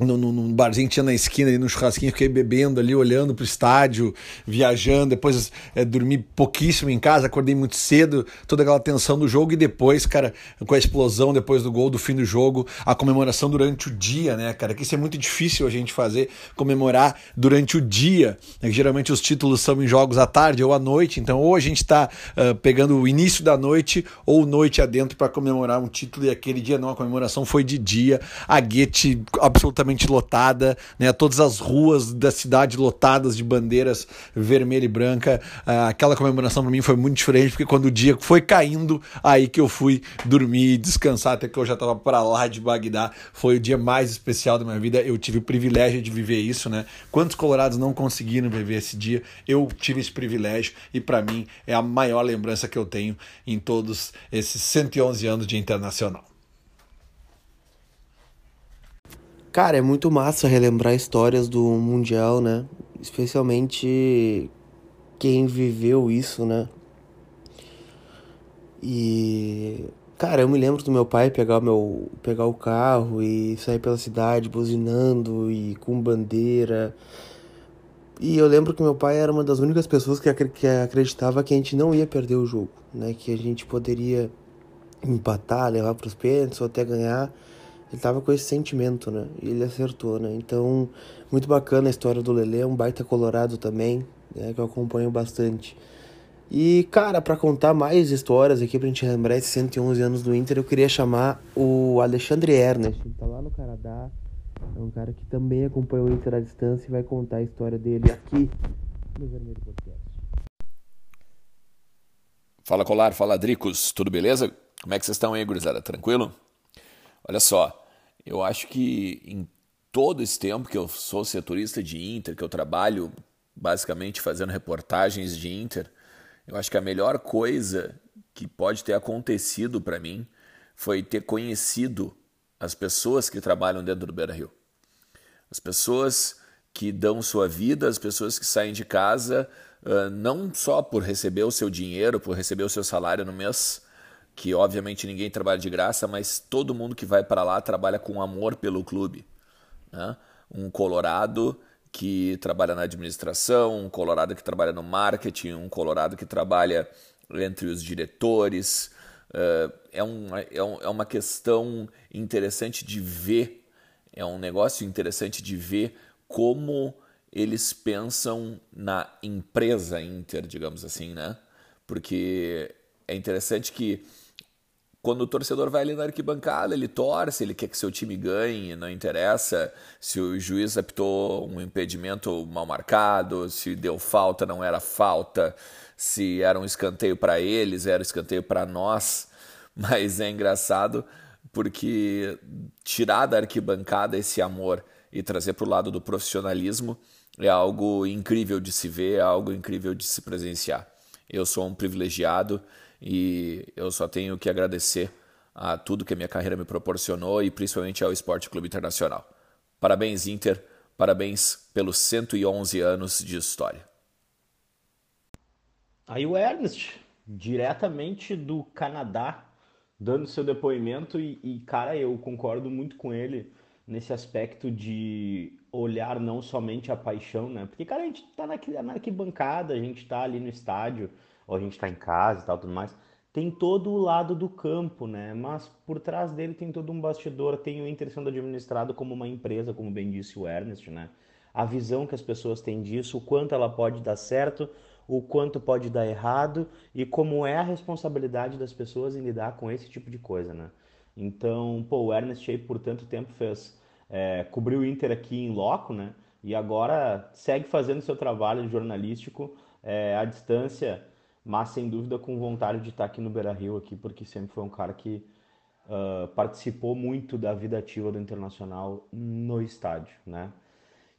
no, no, barzinho que tinha na esquina, ali no churrasquinho, fiquei bebendo ali, olhando pro estádio, viajando, depois é, dormi pouquíssimo em casa, acordei muito cedo, toda aquela tensão do jogo, e depois, cara, com a explosão depois do gol, do fim do jogo, a comemoração durante o dia, né, cara, que isso é muito difícil a gente fazer, comemorar durante o dia, né, geralmente os títulos são em jogos à tarde ou à noite, então ou a gente tá uh, pegando o início da noite ou noite adentro para comemorar um título, e aquele dia não, a comemoração foi de dia, a Guete absolutamente absolutamente lotada, né? Todas as ruas da cidade lotadas de bandeiras vermelha e branca. Uh, aquela comemoração para mim foi muito diferente, porque quando o dia foi caindo, aí que eu fui dormir e descansar, até que eu já estava para lá de Bagdá. Foi o dia mais especial da minha vida. Eu tive o privilégio de viver isso, né? Quantos colorados não conseguiram viver esse dia? Eu tive esse privilégio e para mim é a maior lembrança que eu tenho em todos esses 111 anos de internacional. Cara, é muito massa relembrar histórias do Mundial, né? Especialmente quem viveu isso, né? E. Cara, eu me lembro do meu pai pegar, meu, pegar o carro e sair pela cidade buzinando e com bandeira. E eu lembro que meu pai era uma das únicas pessoas que acreditava que a gente não ia perder o jogo, né? Que a gente poderia empatar, levar para os pênaltis ou até ganhar ele tava com esse sentimento, né? E ele acertou, né? Então, muito bacana a história do Lele, é um baita colorado também, né? Que eu acompanho bastante. E, cara, para contar mais histórias aqui, pra gente lembrar esses 111 anos do Inter, eu queria chamar o Alexandre Ernest. Ele tá lá no Canadá, é um cara que também acompanhou o Inter à distância e vai contar a história dele aqui no Vermelho Podcast. Fala Colar, fala Dricos, tudo beleza? Como é que vocês estão aí, gurizada? Tranquilo? Olha só, eu acho que em todo esse tempo que eu sou setorista de Inter, que eu trabalho basicamente fazendo reportagens de Inter, eu acho que a melhor coisa que pode ter acontecido para mim foi ter conhecido as pessoas que trabalham dentro do Beira Rio. As pessoas que dão sua vida, as pessoas que saem de casa não só por receber o seu dinheiro, por receber o seu salário no mês, que obviamente ninguém trabalha de graça, mas todo mundo que vai para lá trabalha com amor pelo clube. Né? Um colorado que trabalha na administração, um colorado que trabalha no marketing, um colorado que trabalha entre os diretores. Uh, é, é, um, é uma questão interessante de ver, é um negócio interessante de ver como eles pensam na empresa Inter, digamos assim, né? Porque é interessante que quando o torcedor vai ali na arquibancada, ele torce, ele quer que seu time ganhe, não interessa se o juiz apitou um impedimento mal marcado, se deu falta, não era falta, se era um escanteio para eles, era um escanteio para nós. Mas é engraçado porque tirar da arquibancada esse amor e trazer para o lado do profissionalismo é algo incrível de se ver, é algo incrível de se presenciar. Eu sou um privilegiado e eu só tenho que agradecer a tudo que a minha carreira me proporcionou e principalmente ao Esporte Clube Internacional. Parabéns, Inter, parabéns pelos 111 anos de história. Aí o Ernest, diretamente do Canadá, dando seu depoimento e, e, cara, eu concordo muito com ele nesse aspecto de olhar não somente a paixão, né? Porque, cara, a gente tá na, na arquibancada, a gente tá ali no estádio, ou a gente está em casa e tal, tudo mais, tem todo o lado do campo, né? Mas por trás dele tem todo um bastidor, tem o Inter sendo administrado como uma empresa, como bem disse o Ernest, né? A visão que as pessoas têm disso, o quanto ela pode dar certo, o quanto pode dar errado e como é a responsabilidade das pessoas em lidar com esse tipo de coisa, né? Então, pô, o Ernest aí por tanto tempo fez, é, cobriu o Inter aqui em loco, né? E agora segue fazendo seu trabalho jornalístico é, à distância mas sem dúvida com vontade de estar aqui no Beira Rio, aqui, porque sempre foi um cara que uh, participou muito da vida ativa do Internacional no estádio, né?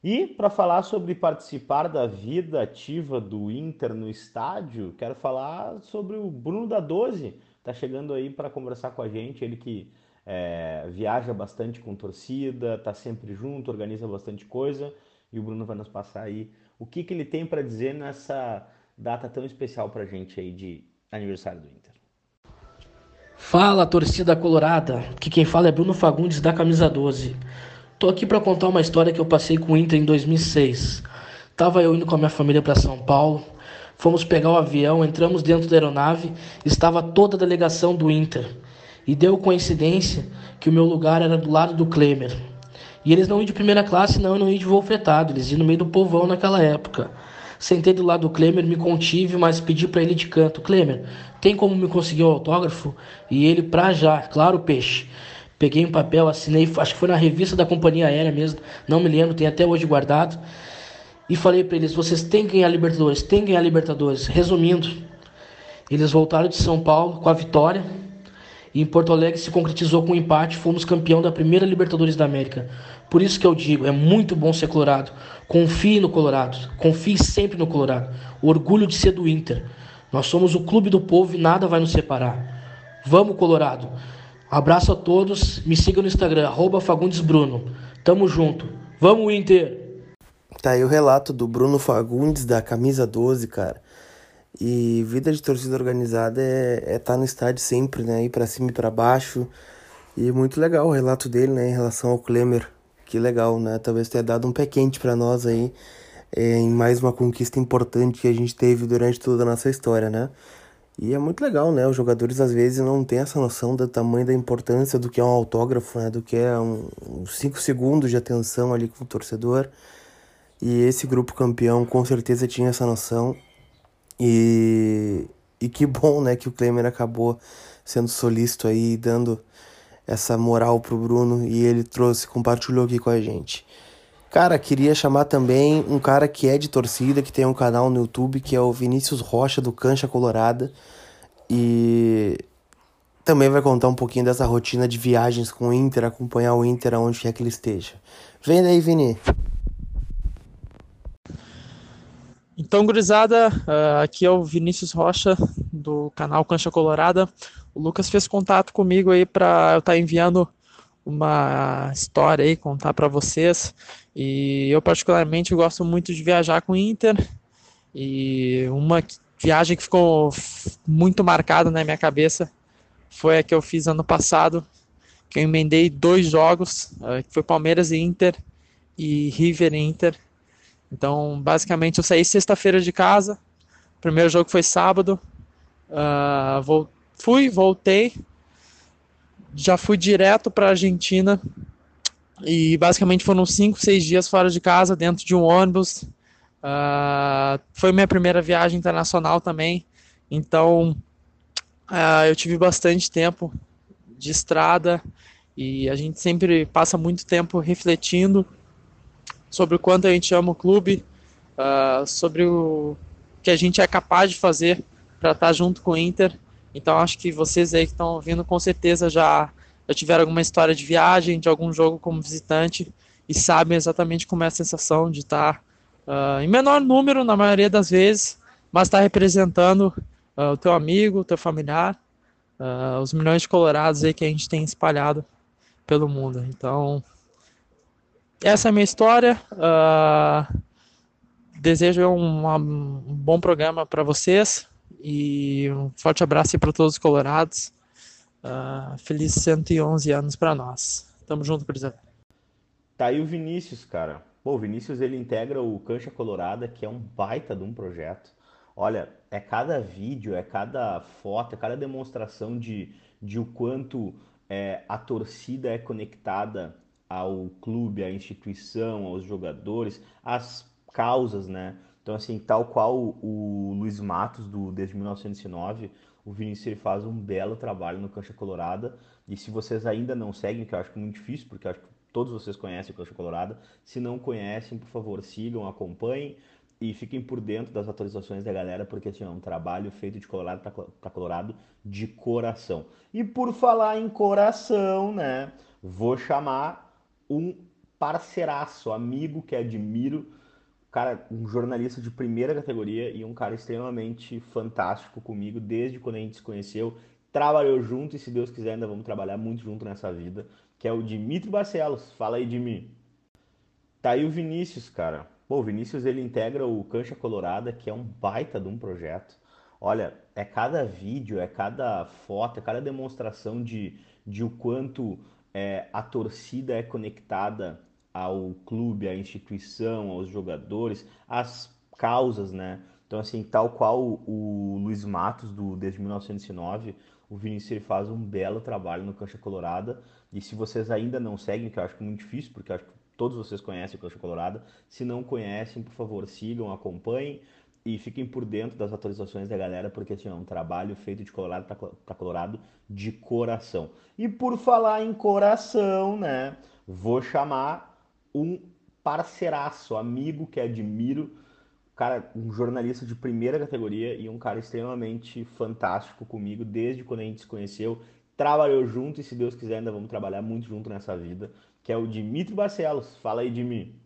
E para falar sobre participar da vida ativa do Inter no estádio, quero falar sobre o Bruno da 12. Tá chegando aí para conversar com a gente, ele que é, viaja bastante com torcida, tá sempre junto, organiza bastante coisa. E o Bruno vai nos passar aí o que, que ele tem para dizer nessa data tão especial para a gente aí de aniversário do Inter. Fala, torcida colorada. Aqui quem fala é Bruno Fagundes da camisa 12. Tô aqui para contar uma história que eu passei com o Inter em 2006. Tava eu indo com a minha família para São Paulo. Fomos pegar o avião, entramos dentro da aeronave, estava toda a delegação do Inter. E deu coincidência que o meu lugar era do lado do Klemer. E eles não iam de primeira classe, não, não iam de voo fretado, eles iam no meio do povão naquela época. Sentei do lado do Klemer, me contive, mas pedi para ele de canto: Klemer, tem como me conseguir o um autógrafo? E ele, pra já, claro, peixe. Peguei um papel, assinei, acho que foi na revista da companhia aérea mesmo, não me lembro, tem até hoje guardado. E falei para eles: vocês têm que ganhar Libertadores, têm que ganhar Libertadores. Resumindo, eles voltaram de São Paulo com a vitória. E em Porto Alegre se concretizou com um empate, fomos campeão da primeira Libertadores da América. Por isso que eu digo, é muito bom ser colorado. Confie no Colorado, confie sempre no Colorado. O orgulho de ser do Inter. Nós somos o clube do povo e nada vai nos separar. Vamos, Colorado. Abraço a todos. Me siga no Instagram, @fagundesbruno. Tamo junto. Vamos, Inter! Tá aí o relato do Bruno Fagundes, da camisa 12, cara. E vida de torcida organizada é estar é tá no estádio sempre, né? Ir pra cima e pra baixo. E muito legal o relato dele, né? Em relação ao Klemer. Que legal, né? Talvez tenha dado um pé quente pra nós aí. É, em mais uma conquista importante que a gente teve durante toda a nossa história, né? E é muito legal, né? Os jogadores às vezes não têm essa noção do tamanho da importância do que é um autógrafo, né? Do que é um 5 segundos de atenção ali com o torcedor. E esse grupo campeão com certeza tinha essa noção. E, e que bom, né? Que o Klemer acabou sendo solícito aí, dando essa moral pro Bruno. E ele trouxe, compartilhou aqui com a gente. Cara, queria chamar também um cara que é de torcida, que tem um canal no YouTube, que é o Vinícius Rocha do Cancha Colorada. E também vai contar um pouquinho dessa rotina de viagens com o Inter, acompanhar o Inter aonde quer que ele esteja. Vem daí, Vini. Então, gurizada, uh, aqui é o Vinícius Rocha do canal Cancha Colorada. O Lucas fez contato comigo aí para eu estar tá enviando uma história aí, contar para vocês. E eu particularmente gosto muito de viajar com o Inter. E uma viagem que ficou muito marcada na minha cabeça foi a que eu fiz ano passado, que eu emendei dois jogos, que foi Palmeiras e Inter e River e Inter. Então, basicamente, eu saí sexta-feira de casa. Primeiro jogo foi sábado. Uh, vou, fui, voltei. Já fui direto para a Argentina e basicamente foram cinco, seis dias fora de casa, dentro de um ônibus. Uh, foi minha primeira viagem internacional também, então uh, eu tive bastante tempo de estrada e a gente sempre passa muito tempo refletindo sobre o quanto a gente ama o clube, uh, sobre o que a gente é capaz de fazer para estar tá junto com o Inter. Então acho que vocês aí que estão ouvindo com certeza já já tiveram alguma história de viagem, de algum jogo como visitante e sabem exatamente como é a sensação de estar uh, em menor número na maioria das vezes, mas estar representando uh, o teu amigo, o teu familiar, uh, os milhões de colorados aí que a gente tem espalhado pelo mundo. Então, essa é a minha história. desejo um, um bom programa para vocês e um forte abraço para todos os colorados. Uh, feliz 111 anos para nós. Tamo junto, Priscila. Tá aí o Vinícius, cara. Pô, o Vinícius ele integra o Cancha Colorada, que é um baita de um projeto. Olha, é cada vídeo, é cada foto, é cada demonstração de, de o quanto é, a torcida é conectada ao clube, à instituição, aos jogadores, às causas, né? Então, assim, tal qual o, Luiz Matos, do Desde 1909, o Vinícius faz um belo trabalho no Cancha Colorada. E se vocês ainda não seguem, que eu acho que é muito difícil, porque eu acho que todos vocês conhecem o Cancha Colorada, se não conhecem, por favor, sigam, acompanhem e fiquem por dentro das atualizações da galera, porque assim, é um trabalho feito de Colorado para Colorado de coração. E por falar em coração, né, vou chamar um parceiraço, amigo que admiro, cara, um jornalista de primeira categoria e um cara extremamente fantástico comigo desde quando a gente se conheceu, trabalhou junto e se Deus quiser ainda vamos trabalhar muito junto nessa vida, que é o Dimitri Barcelos. Fala aí, Dimi. Tá aí o Vinícius, cara. Pô, o Vinícius ele integra o Cancha Colorada, que é um baita de um projeto. Olha, é cada vídeo, é cada foto, é cada demonstração de, de o quanto é, a torcida é conectada ao clube, à instituição, aos jogadores, às causas, né? Então, assim, tal qual o, Luiz Matos, do, desde 1909, o Vinícius ele faz um belo trabalho no Cancha Colorada. E se vocês ainda não seguem, que eu acho que é muito difícil, porque eu acho que todos vocês conhecem o Cancha Colorada, se não conhecem, por favor, sigam, acompanhem e fiquem por dentro das atualizações da galera, porque assim, é um trabalho feito de Colorado para Colorado de coração. E por falar em coração, né, vou chamar um parceiraço, amigo que admiro, cara, um jornalista de primeira categoria e um cara extremamente fantástico comigo desde quando a gente se conheceu, trabalhou junto e se Deus quiser ainda vamos trabalhar muito junto nessa vida, que é o Dimitri Barcelos. Fala aí, Dimi.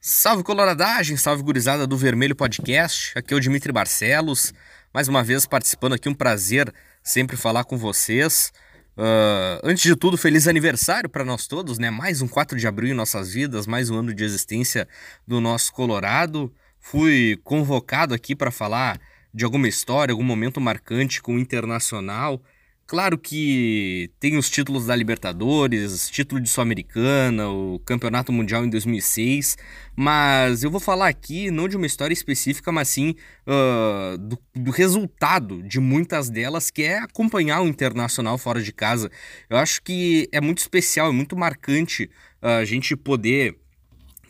Salve coloradagem, salve gurizada do Vermelho Podcast. Aqui é o Dimitri Barcelos, mais uma vez participando aqui, um prazer sempre falar com vocês. Uh, antes de tudo, feliz aniversário para nós todos, né? Mais um 4 de abril em nossas vidas, mais um ano de existência do nosso Colorado. Fui convocado aqui para falar de alguma história, algum momento marcante com o Internacional. Claro que tem os títulos da Libertadores, título de Sul-Americana, o Campeonato Mundial em 2006, mas eu vou falar aqui não de uma história específica, mas sim uh, do, do, resultado de muitas delas, que é acompanhar o Internacional fora de casa. Eu acho que é muito especial, é muito marcante uh, a gente poder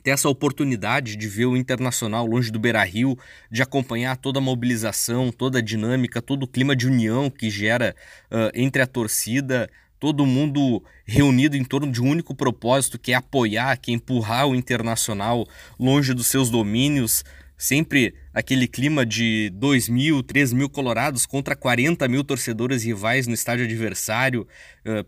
ter essa oportunidade de ver o Internacional longe do Beira-Rio, de acompanhar toda a mobilização, toda a dinâmica, todo o clima de união que gera uh, entre a torcida, todo mundo reunido em torno de um único propósito, que é apoiar, que é empurrar o Internacional longe dos seus domínios, sempre aquele clima de 2 mil, 3 mil colorados contra 40 mil torcedores rivais no estádio adversário,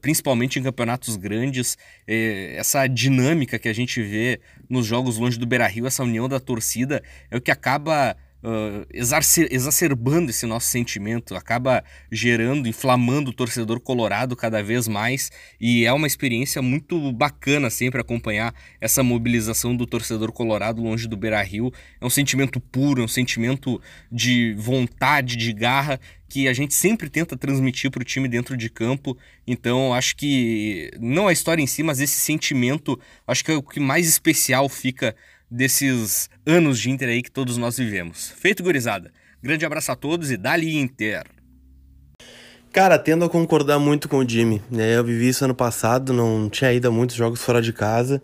principalmente em campeonatos grandes. Essa dinâmica que a gente vê nos jogos longe do Beira-Rio, essa união da torcida, é o que acaba uh, exacerbando esse nosso sentimento, acaba gerando, inflamando o torcedor colorado cada vez mais e é uma experiência muito bacana sempre acompanhar essa mobilização do torcedor colorado longe do Beira Rio. É um sentimento puro, é um sentimento de vontade, de garra que a gente sempre tenta transmitir para o time dentro de campo. Então, acho que não a história em si, mas esse sentimento, acho que é o que mais especial fica desses anos de Inter aí que todos nós vivemos. Feito, gurizada. Grande abraço a todos e dali Inter! Cara, tendo a concordar muito com o Jimmy. Né? Eu vivi isso ano passado, não tinha ido a muitos jogos fora de casa.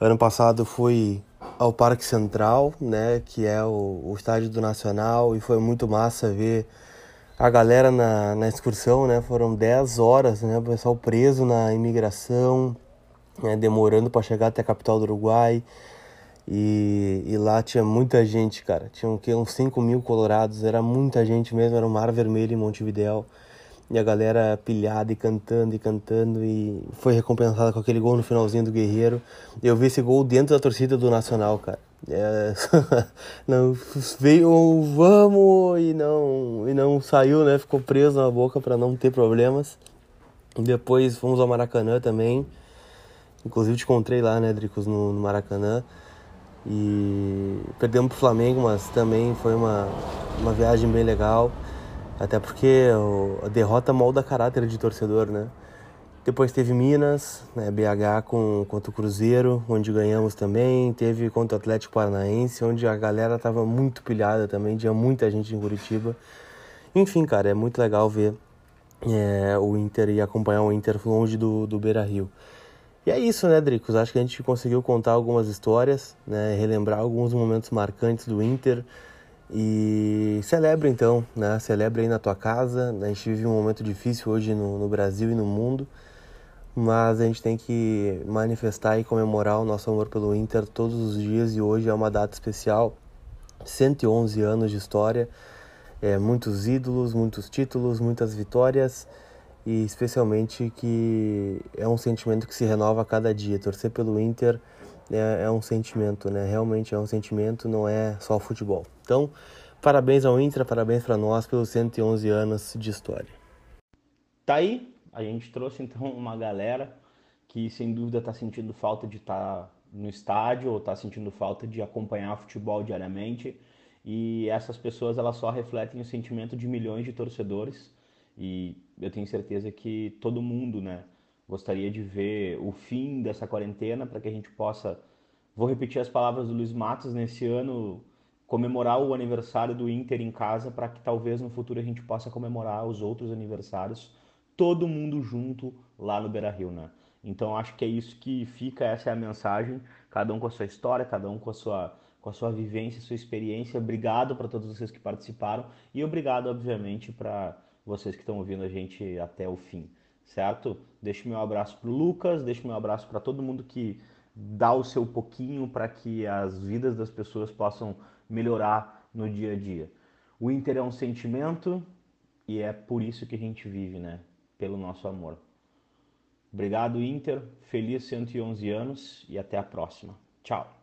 Ano passado fui ao Parque Central, né, que é o, o estádio do Nacional, e foi muito massa ver a galera na, na excursão, né? Foram 10 horas, né? O pessoal preso na imigração, né? demorando para chegar até a capital do Uruguai. E, e, lá tinha muita gente, cara. Tinha que, uns 5 mil colorados, era muita gente mesmo, era um mar vermelho em Montevidéu. E a galera pilhada e cantando e cantando e foi recompensada com aquele gol no finalzinho do Guerreiro. Eu vi esse gol dentro da torcida do Nacional, cara. É, não veio vamos e não e não saiu, né? Ficou preso na boca para não ter problemas. Depois fomos ao Maracanã também. Inclusive te encontrei lá, né, Dricos, no, no Maracanã. E perdemos pro Flamengo, mas também foi uma, uma viagem bem legal. Até porque a derrota molda caráter de torcedor, né? Depois teve Minas, né, BH com, contra o Cruzeiro, onde ganhamos também. Teve contra o Atlético Paranaense, onde a galera tava muito pilhada também, tinha muita gente em Curitiba. Enfim, cara, é muito legal ver é, o Inter e acompanhar o Inter longe do, do Beira Rio. E é isso, né, Dricos? Acho que a gente conseguiu contar algumas histórias, né, relembrar alguns momentos marcantes do Inter. E celebre então, né? Celebre aí na tua casa. A gente vive um momento difícil hoje no, no Brasil e no mundo, mas a gente tem que manifestar e comemorar o nosso amor pelo Inter todos os dias e hoje é uma data especial. 111 anos de história, é, muitos ídolos, muitos títulos, muitas vitórias e especialmente que é um sentimento que se renova a cada dia. Torcer pelo Inter é, é um sentimento, né? Realmente é um sentimento, não é só futebol. Então, parabéns ao Inter, parabéns para nós pelos 111 anos de história. Tá aí, a gente trouxe então uma galera que sem dúvida está sentindo falta de estar tá no estádio ou está sentindo falta de acompanhar futebol diariamente. E essas pessoas elas só refletem o sentimento de milhões de torcedores e eu tenho certeza que todo mundo, né, gostaria de ver o fim dessa quarentena para que a gente possa, vou repetir as palavras do Luiz Matos nesse ano, comemorar o aniversário do Inter em casa para que talvez no futuro a gente possa comemorar os outros aniversários, todo mundo junto lá no Beira-Rio, né? Então acho que é isso que fica, essa é a mensagem, cada um com a sua história, cada um com a sua com a sua vivência, sua experiência. Obrigado para todos vocês que participaram e obrigado, obviamente, para vocês que estão ouvindo a gente até o fim, certo? Deixo meu abraço para o Lucas, deixo meu abraço para todo mundo que dá o seu pouquinho para que as vidas das pessoas possam melhorar no dia a dia. O Inter é um sentimento e é por isso que a gente vive, né? Pelo nosso amor. Obrigado, Inter. Feliz 111 anos e até a próxima. Tchau.